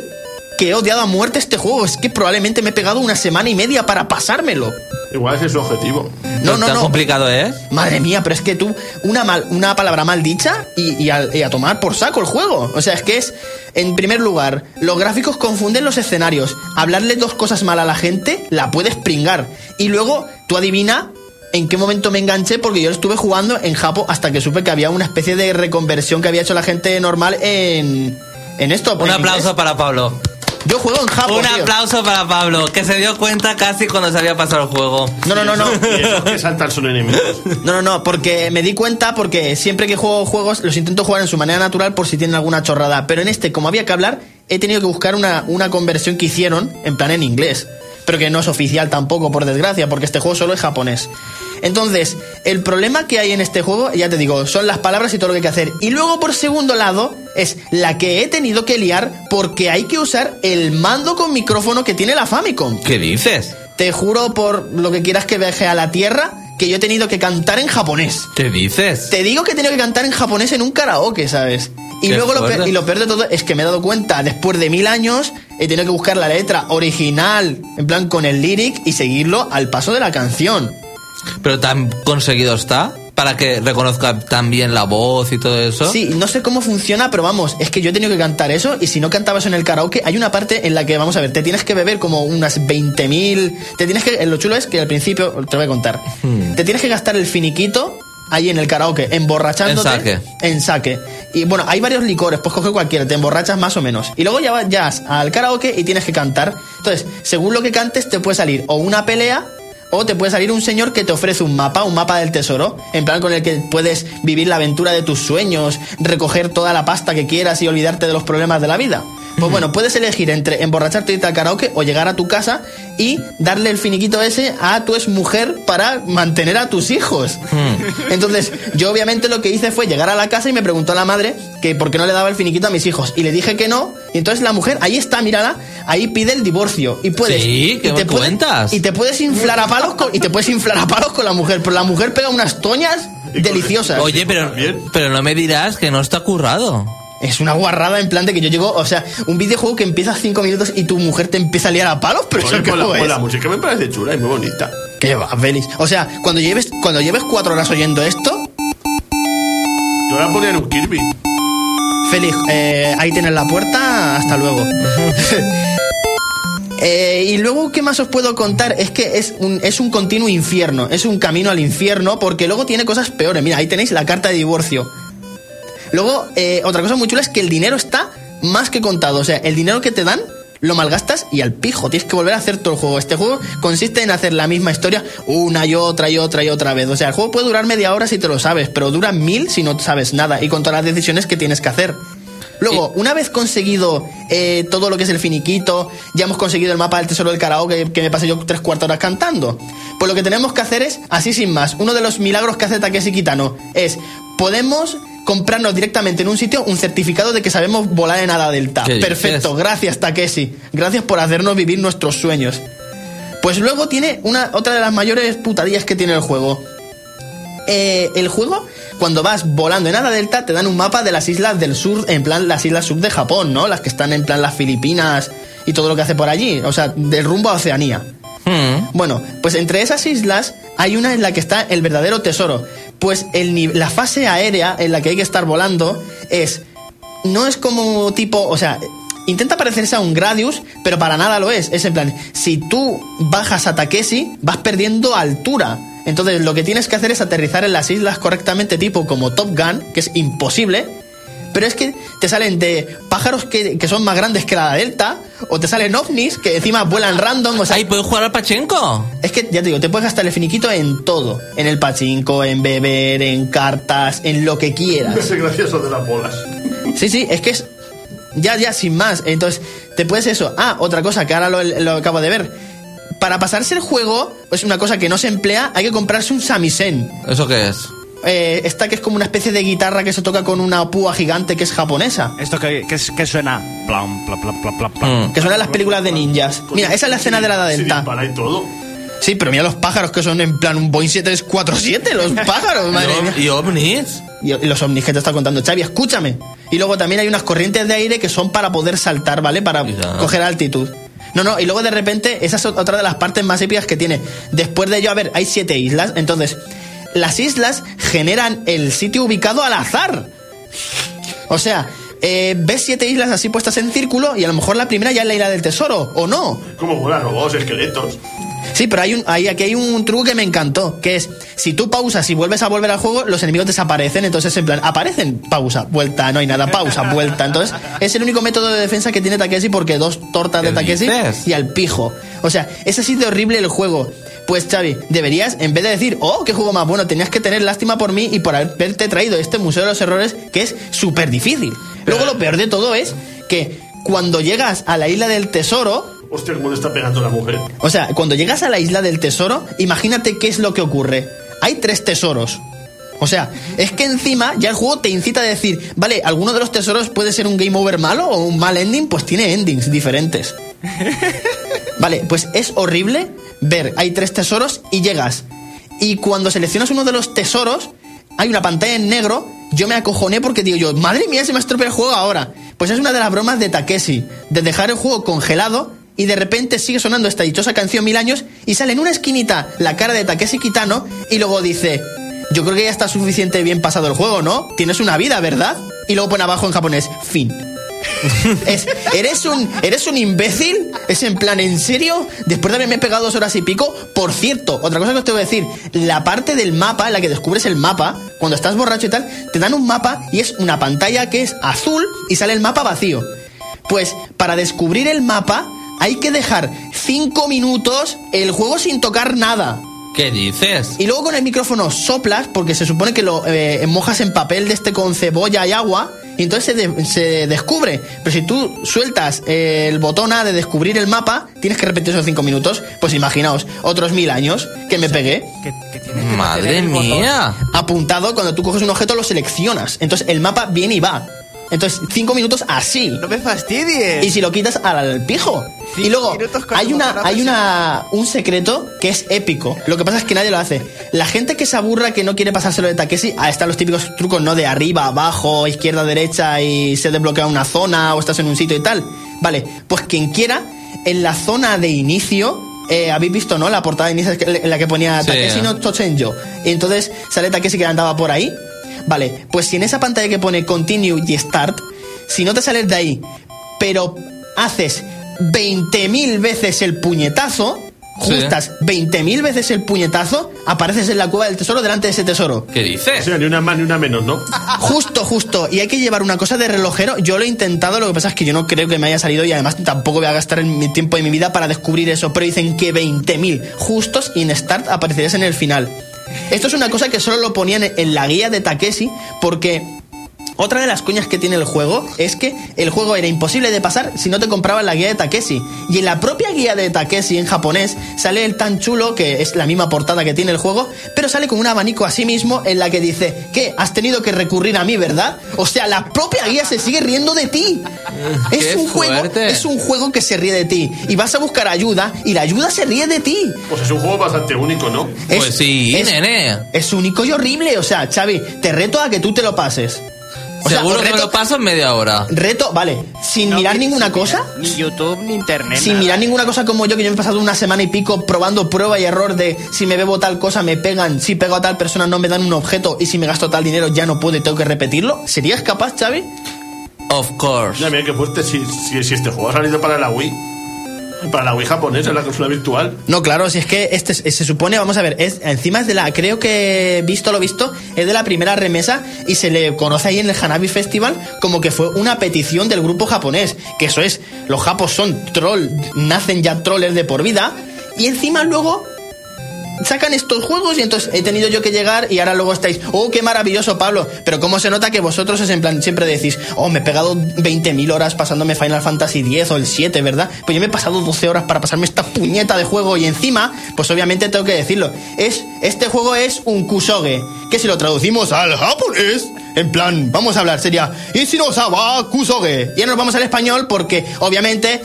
que he odiado a muerte este juego. Es que probablemente me he pegado una semana y media para pasármelo. Igual ese es su objetivo. No, no, tan no. complicado es. Madre mía, pero es que tú, una, mal, una palabra mal dicha y, y a, y a tomar por saco el juego. O sea, es que es, en primer lugar, los gráficos confunden los escenarios. Hablarle dos cosas mal a la gente, la puedes pringar. Y luego, tú adivina en qué momento me enganché, porque yo estuve jugando en Japo hasta que supe que había una especie de reconversión que había hecho la gente normal en, en esto. Un en aplauso inglés. para Pablo. Yo juego en Japo. Un tío. aplauso para Pablo, que se dio cuenta casi cuando se había pasado el juego. No, no, no, no. Y esos que saltan son enemigos. No, no, no, porque me di cuenta porque siempre que juego juegos los intento jugar en su manera natural por si tienen alguna chorrada. Pero en este, como había que hablar, he tenido que buscar una, una conversión que hicieron en plan en inglés. Pero que no es oficial tampoco, por desgracia, porque este juego solo es japonés. Entonces, el problema que hay en este juego, ya te digo, son las palabras y todo lo que hay que hacer. Y luego, por segundo lado, es la que he tenido que liar porque hay que usar el mando con micrófono que tiene la Famicom. ¿Qué dices? Te juro por lo que quieras que viaje a la Tierra que yo he tenido que cantar en japonés. ¿Qué dices? Te digo que he tenido que cantar en japonés en un karaoke, ¿sabes? Y Qué luego lo, fuerte. pe- y lo peor de todo es que me he dado cuenta, después de mil años, he tenido que buscar la letra original, en plan con el lyric, y seguirlo al paso de la canción. Pero tan conseguido está para que reconozca tan bien la voz y todo eso. Sí, no sé cómo funciona, pero vamos, es que yo he tenido que cantar eso y si no cantabas en el karaoke, hay una parte en la que, vamos a ver, te tienes que beber como unas 20.000... Te tienes que... Lo chulo es que al principio, te voy a contar, Hmm. te tienes que gastar el finiquito ahí en el karaoke, emborrachándote. En saque. En saque. Y bueno, hay varios licores, pues coge cualquiera, te emborrachas más o menos. Y luego ya vas ya al karaoke y tienes que cantar. Entonces, según lo que cantes, te puede salir o una pelea o te puede salir un señor que te ofrece un mapa, un mapa del tesoro, en plan con el que puedes vivir la aventura de tus sueños, recoger toda la pasta que quieras y olvidarte de los problemas de la vida. Pues bueno, puedes elegir entre emborracharte y irte al karaoke o llegar a tu casa y darle el finiquito ese a tu exmujer para mantener a tus hijos. Entonces, yo obviamente lo que hice fue llegar a la casa y me preguntó la madre que por qué no le daba el finiquito a mis hijos. Y le dije que no. Y entonces la mujer, ahí está, mírala, ahí pide el divorcio. Y puedes. Sí, ¿qué y puede- cuentas? y te puedes inflar a palos con, y te puedes inflar a palos con la mujer. Pero la mujer pega unas toñas deliciosas. Oye, pero, pero no me dirás que no está currado. Es una guarrada en plan de que yo llego, o sea, un videojuego que empieza a cinco minutos y tu mujer te empieza a liar a palos, pero Oye, eso pues la, juego pues la es. música me parece chula y muy bonita. ¿Qué va, Félix? O sea, cuando lleves, cuando lleves cuatro horas oyendo esto, Yo la ponía en un Kirby. Félix, eh, ahí tienes la puerta, hasta luego. Eh, y luego, ¿qué más os puedo contar? Es que es un, es un continuo infierno, es un camino al infierno, porque luego tiene cosas peores. Mira, ahí tenéis la carta de divorcio. Luego, eh, otra cosa muy chula es que el dinero está más que contado. O sea, el dinero que te dan lo malgastas y al pijo. Tienes que volver a hacer todo el juego. Este juego consiste en hacer la misma historia una y otra y otra y otra vez. O sea, el juego puede durar media hora si te lo sabes, pero dura mil si no sabes nada y con todas las decisiones que tienes que hacer. Luego, una vez conseguido eh, todo lo que es el finiquito, ya hemos conseguido el mapa del tesoro del karaoke que me pasé yo tres cuartos horas cantando. Pues lo que tenemos que hacer es, así sin más, uno de los milagros que hace Takeshi Kitano es, podemos comprarnos directamente en un sitio un certificado de que sabemos volar en ala delta. Perfecto, gracias Takeshi. Gracias por hacernos vivir nuestros sueños. Pues luego tiene una, otra de las mayores putadillas que tiene el juego. Eh, el juego, cuando vas volando en Hada Delta, te dan un mapa de las islas del sur, en plan las islas sur de Japón, ¿no? Las que están en plan las Filipinas y todo lo que hace por allí. O sea, del rumbo a Oceanía. Hmm. Bueno, pues entre esas islas hay una en la que está el verdadero tesoro. Pues la fase aérea en la que hay que estar volando es. No es como tipo. O sea. Intenta parecerse a un Gradius, pero para nada lo es. Es en plan, si tú bajas a Takeshi, vas perdiendo altura. Entonces lo que tienes que hacer es aterrizar en las islas correctamente, tipo como Top Gun, que es imposible. Pero es que te salen de pájaros que, que son más grandes que la Delta, o te salen ovnis que encima vuelan random, o sea, Ahí puedes jugar al Pachenko. es que, ya te digo, te puedes gastar el finiquito en todo. En el pachinko, en beber, en cartas, en lo que quieras. Ese gracioso de las bolas. Sí, sí, es que es... Ya, ya, sin más. Entonces, te puedes eso. Ah, otra cosa que ahora lo, lo acabo de ver. Para pasarse el juego, es una cosa que no se emplea, hay que comprarse un samisen. ¿Eso qué es? Eh, esta que es como una especie de guitarra que se toca con una púa gigante que es japonesa. Esto que, que, es- que suena. Plam, pla, pla, pla, pla, pla. Mm. Que suena en las películas de ninjas. Mira, esa es la escena de la dispara y todo. Sí, pero mira los pájaros que son en plan un Boeing 747, los pájaros, madre mía. ¿Y ovnis? Y y los ovnis que te está contando Xavi, escúchame. Y luego también hay unas corrientes de aire que son para poder saltar, ¿vale? Para coger altitud. No, no, y luego de repente, esa es otra de las partes más épicas que tiene. Después de ello, a ver, hay siete islas, entonces, las islas generan el sitio ubicado al azar. O sea, eh, ves siete islas así puestas en círculo y a lo mejor la primera ya es la isla del tesoro, ¿o no? Como bolas, robots, esqueletos. Sí, pero hay un, hay, aquí hay un truco que me encantó, que es, si tú pausas y vuelves a volver al juego, los enemigos desaparecen, entonces en plan, aparecen, pausa, vuelta, no hay nada, pausa, vuelta. Entonces, es el único método de defensa que tiene Takeshi porque dos tortas de ¿Qué Takeshi dices? y al pijo. O sea, es así de horrible el juego. Pues Xavi, deberías, en vez de decir, oh, qué juego más bueno, tenías que tener lástima por mí y por haberte traído este Museo de los Errores, que es súper difícil. Luego lo peor de todo es que cuando llegas a la isla del tesoro, Hostia, cómo le está pegando la mujer. o sea, cuando llegas a la isla del tesoro, imagínate qué es lo que ocurre. Hay tres tesoros. O sea, es que encima ya el juego te incita a decir, vale, alguno de los tesoros puede ser un game over malo o un mal ending, pues tiene endings diferentes. Vale, pues es horrible ver, hay tres tesoros y llegas. Y cuando seleccionas uno de los tesoros, hay una pantalla en negro, yo me acojoné porque digo yo, madre mía, se me ha estropeado el juego ahora. Pues es una de las bromas de Takeshi, de dejar el juego congelado y de repente sigue sonando esta dichosa canción mil años y sale en una esquinita la cara de Takeshi Kitano y luego dice, yo creo que ya está suficiente bien pasado el juego, ¿no? Tienes una vida, ¿verdad? Y luego pone abajo en japonés, fin. Es, ¿eres, un, ¿Eres un imbécil? Es en plan, ¿en serio? Después de haberme pegado dos horas y pico. Por cierto, otra cosa que os tengo que decir: la parte del mapa, en la que descubres el mapa, cuando estás borracho y tal, te dan un mapa y es una pantalla que es azul y sale el mapa vacío. Pues para descubrir el mapa, hay que dejar 5 minutos el juego sin tocar nada. ¿Qué dices? Y luego con el micrófono soplas, porque se supone que lo eh, mojas en papel de este con cebolla y agua, y entonces se, de- se descubre. Pero si tú sueltas eh, el botón A de descubrir el mapa, tienes que repetir esos cinco minutos. Pues imaginaos, otros mil años que me pegué. Que, que tienes que Madre mía. Apuntado, cuando tú coges un objeto lo seleccionas. Entonces el mapa viene y va. Entonces cinco minutos así. No me fastidies. Y si lo quitas al pijo. Cinco y luego hay una hay una un secreto que es épico. Lo que pasa es que nadie lo hace. La gente que se aburra que no quiere pasárselo de Takeshi, ah, están los típicos trucos no de arriba, abajo, izquierda, derecha y se desbloquea una zona o estás en un sitio y tal. Vale, pues quien quiera en la zona de inicio eh, habéis visto, ¿no? La portada de inicio en la que ponía Sí. Takeshi no Tochenjo. Y entonces sale Takeshi que andaba por ahí. Vale, pues si en esa pantalla que pone Continue y Start, si no te sales de ahí, pero haces 20.000 veces el puñetazo, Sí. justas 20.000 veces el puñetazo, apareces en la cueva del tesoro delante de ese tesoro. ¿Qué O dices? sea, ni una más ni una menos, ¿no? Justo, justo. Y hay que llevar una cosa de relojero. Yo lo he intentado, lo que pasa es que yo no creo que me haya salido y además tampoco voy a gastar en mi tiempo y mi vida para descubrir eso. Pero dicen que 20.000 justos y en Start aparecerías en el final. Esto es una cosa que solo lo ponían en la guía de Takeshi porque... Otra de las coñas que tiene el juego es que el juego era imposible de pasar si no te comprabas la guía de Takeshi. Y en la propia guía de Takeshi en japonés sale el tan chulo, que es la misma portada que tiene el juego, pero sale con un abanico así mismo en la que dice, ¿qué? Has tenido que recurrir a mí, ¿verdad? O sea, la propia guía se sigue riendo de ti. Es Qué un juego, es un juego que se ríe de ti. Y vas a buscar ayuda y la ayuda se ríe de ti. Pues es un juego bastante único, ¿no? Pues Es- sí, es- nene. Es único y horrible. O sea, Xavi, te reto a que tú te lo pases. O sea, Seguro os que me reto- lo paso en media hora. Reto, vale, sin No mirar ninguna ni cosa. mirar Ni YouTube, ni internet. Sin nada. mirar ninguna cosa como yo, que yo me he pasado una semana y pico probando prueba y error de si me bebo tal cosa me pegan, si pego a tal persona no me dan un objeto y si me gasto tal dinero ya no puedo y tengo que repetirlo. ¿Serías capaz, Xavi? Of course. Ya, mira qué fuerte si, si, si este juego ha salido para la Wii. Para la Wii japonesa, la consola virtual. No, claro, si es que este es- se supone, vamos a ver, es, encima es de la, creo que visto lo visto, es de la primera remesa y se le conoce ahí en el Hanabi Festival como que fue una petición del grupo japonés, que eso es, los japos son troll, nacen ya trollers de por vida, y encima luego sacan estos juegos y entonces he tenido yo que llegar y ahora luego estáis, oh, qué maravilloso Pablo, pero cómo se nota que vosotros es en plan, siempre decís, oh, me he pegado 20.000 horas pasándome Final Fantasy X o el 7, ¿verdad? Pues yo me he pasado 12 horas para pasarme esta puñeta de juego y encima, pues obviamente tengo que decirlo, es, este juego es un kusoge, que si lo traducimos al japonés, en plan, vamos a hablar, sería, y si no kusoge, y ahora nos vamos al español porque obviamente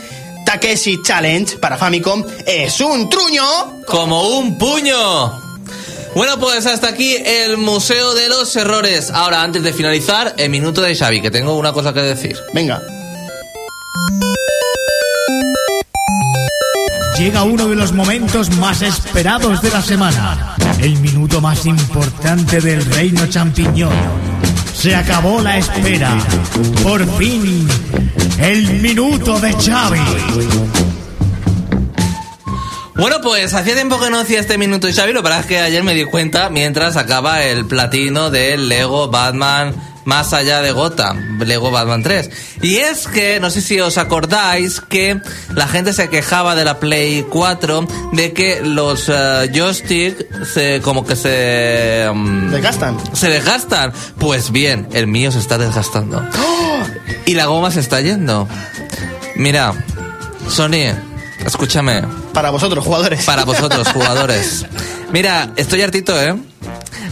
Takeshi Challenge para Famicom es un truño Como un puño. Bueno, pues hasta aquí el Museo de los Errores. Ahora, antes de finalizar, el minuto de Xavi, que tengo una cosa que decir. Venga. Llega uno de los momentos más esperados de la semana. El minuto más importante del reino champiñón. Se acabó la espera. Por fin, el minuto de Xavi. Bueno, pues hacía tiempo que no hacía este minuto de Xavi, lo pasa es que ayer me di cuenta mientras acaba el platino del Lego Batman más allá de Gotham, Lego Batman 3. Y es que, no sé si os acordáis, que la gente se quejaba de la Play 4 de que los eh, joystick se, como que se... mm, Desgastan. se desgastan. Pues bien, el mío se está desgastando. Y la goma se está yendo. Mira, Sony, escúchame. Para vosotros, jugadores. Para vosotros, jugadores. Mira, estoy hartito, ¿eh?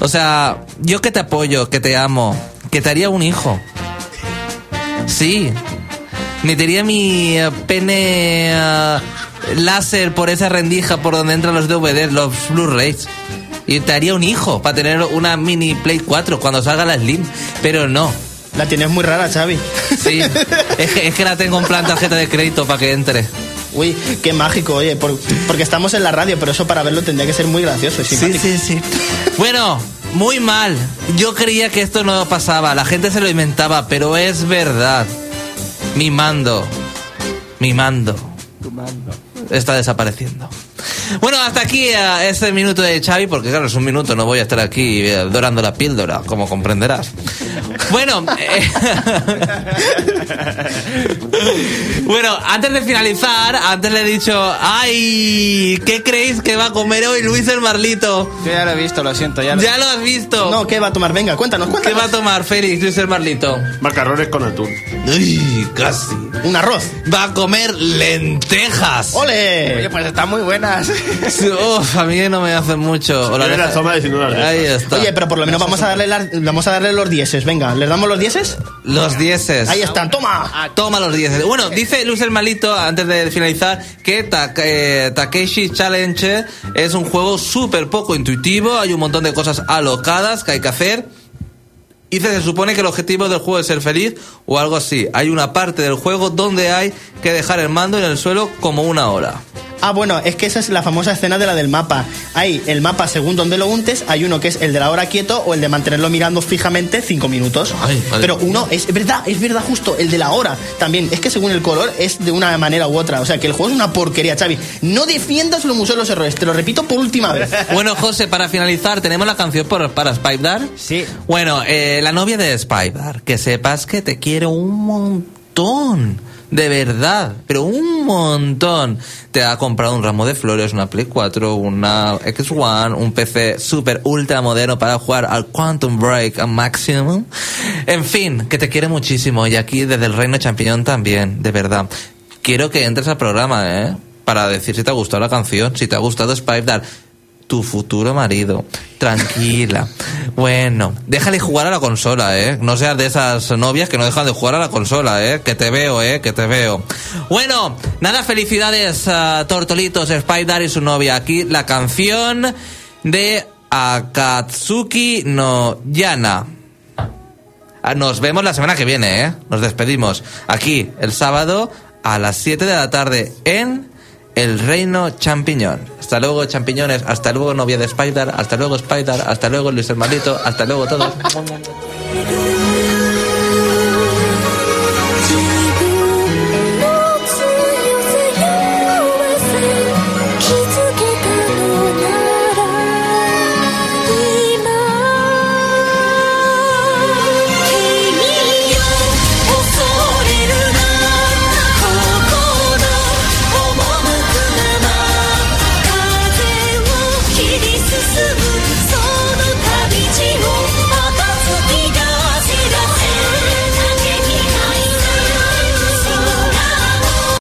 O sea, yo que te apoyo, que te amo, que te haría un hijo. Sí. Metería mi eh, pene eh, láser por esa rendija por donde entran los DVDs, los Blu-rays. Y te haría un hijo para tener una mini Play 4 cuando salga la Slim. Pero no. La tienes muy rara, Xavi. Sí. es, que, es que la tengo en plan tarjeta de crédito para que entre. Uy, qué mágico, oye, por- porque estamos en la radio, pero eso para verlo tendría que ser muy gracioso. y Sí, sí, sí. Bueno, muy mal. Yo creía que esto no pasaba. La gente se lo inventaba, pero es verdad. Mi mando. Mi mando. Está desapareciendo. Bueno, hasta aquí eh, este minuto de Xavi, porque claro, es un minuto, no voy a estar aquí eh, dorando la píldora, como comprenderás. Bueno, eh, bueno, antes de finalizar, antes le he dicho, ay, ¿qué creéis que va a comer hoy Luis el Marlito? Yo ya lo he visto, lo siento. Ya lo... Ya lo has visto. No, ¿qué va a tomar? Venga, cuéntanos, ¿Qué cuéntanos. va a tomar Félix, Luis el Marlito? Macarrones con atún. Uy, casi. Un arroz. Va a comer lentejas. ¡Ole! Oye, pues están muy buenas. Uf, a mí no me hacen mucho. O la dejas. Ahí está. Oye, pero por lo menos vamos a darle las- vamos a darle los dieces. Venga, ¿les damos los dieces? Los dieces. Ahí están, toma. Toma los dieces. Bueno, dice Luz el Malito, antes de finalizar, que Ta- eh, Takeshi Challenge es un juego súper poco intuitivo. Hay un montón de cosas alocadas que hay que hacer. Y se supone que el objetivo del juego es ser feliz o algo así. Hay una parte del juego donde hay que dejar el mando en el suelo como una hora. Ah, bueno, es que esa es la famosa escena de la del mapa. Hay el mapa según donde lo untes, hay uno que es el de la hora quieto o el de mantenerlo mirando fijamente cinco minutos. Ay. Pero uno, es verdad, es verdad justo, el de la hora también. Es que según el color es de una manera u otra. O sea, que el juego es una porquería, Xavi. No defiendas los museos de los errores, te lo repito por última vez. Bueno, José, para finalizar, tenemos la canción por, para Spider. Sí. Bueno, eh, la novia de Spider, que sepas que te quiere un montón. De verdad, pero un montón. Te ha comprado un ramo de flores, una Play 4, una X1, un PC super ultra moderno para jugar al Quantum Break a Maximum. En fin, que te quiere muchísimo. Y aquí desde el Reino Champiñón también, de verdad. Quiero que entres al programa, ¿eh? Para decir si te ha gustado la canción, si te ha gustado Spider tu futuro marido. Tranquila. Bueno, déjale jugar a la consola, ¿eh? No seas de esas novias que no dejan de jugar a la consola, ¿eh? Que te veo, ¿eh? Que te veo. Bueno, nada, felicidades a Tortolitos, Spider y su novia. Aquí la canción de Akatsuki no Yana. Ah, Nos vemos la semana que viene, ¿eh? Nos despedimos aquí el sábado a las 7 de la tarde en El Reino Champiñón. Hasta luego, champiñones. Hasta luego, novia de Spider. Hasta luego, Spider. Hasta luego, Luis Hermanito. Hasta luego, todos.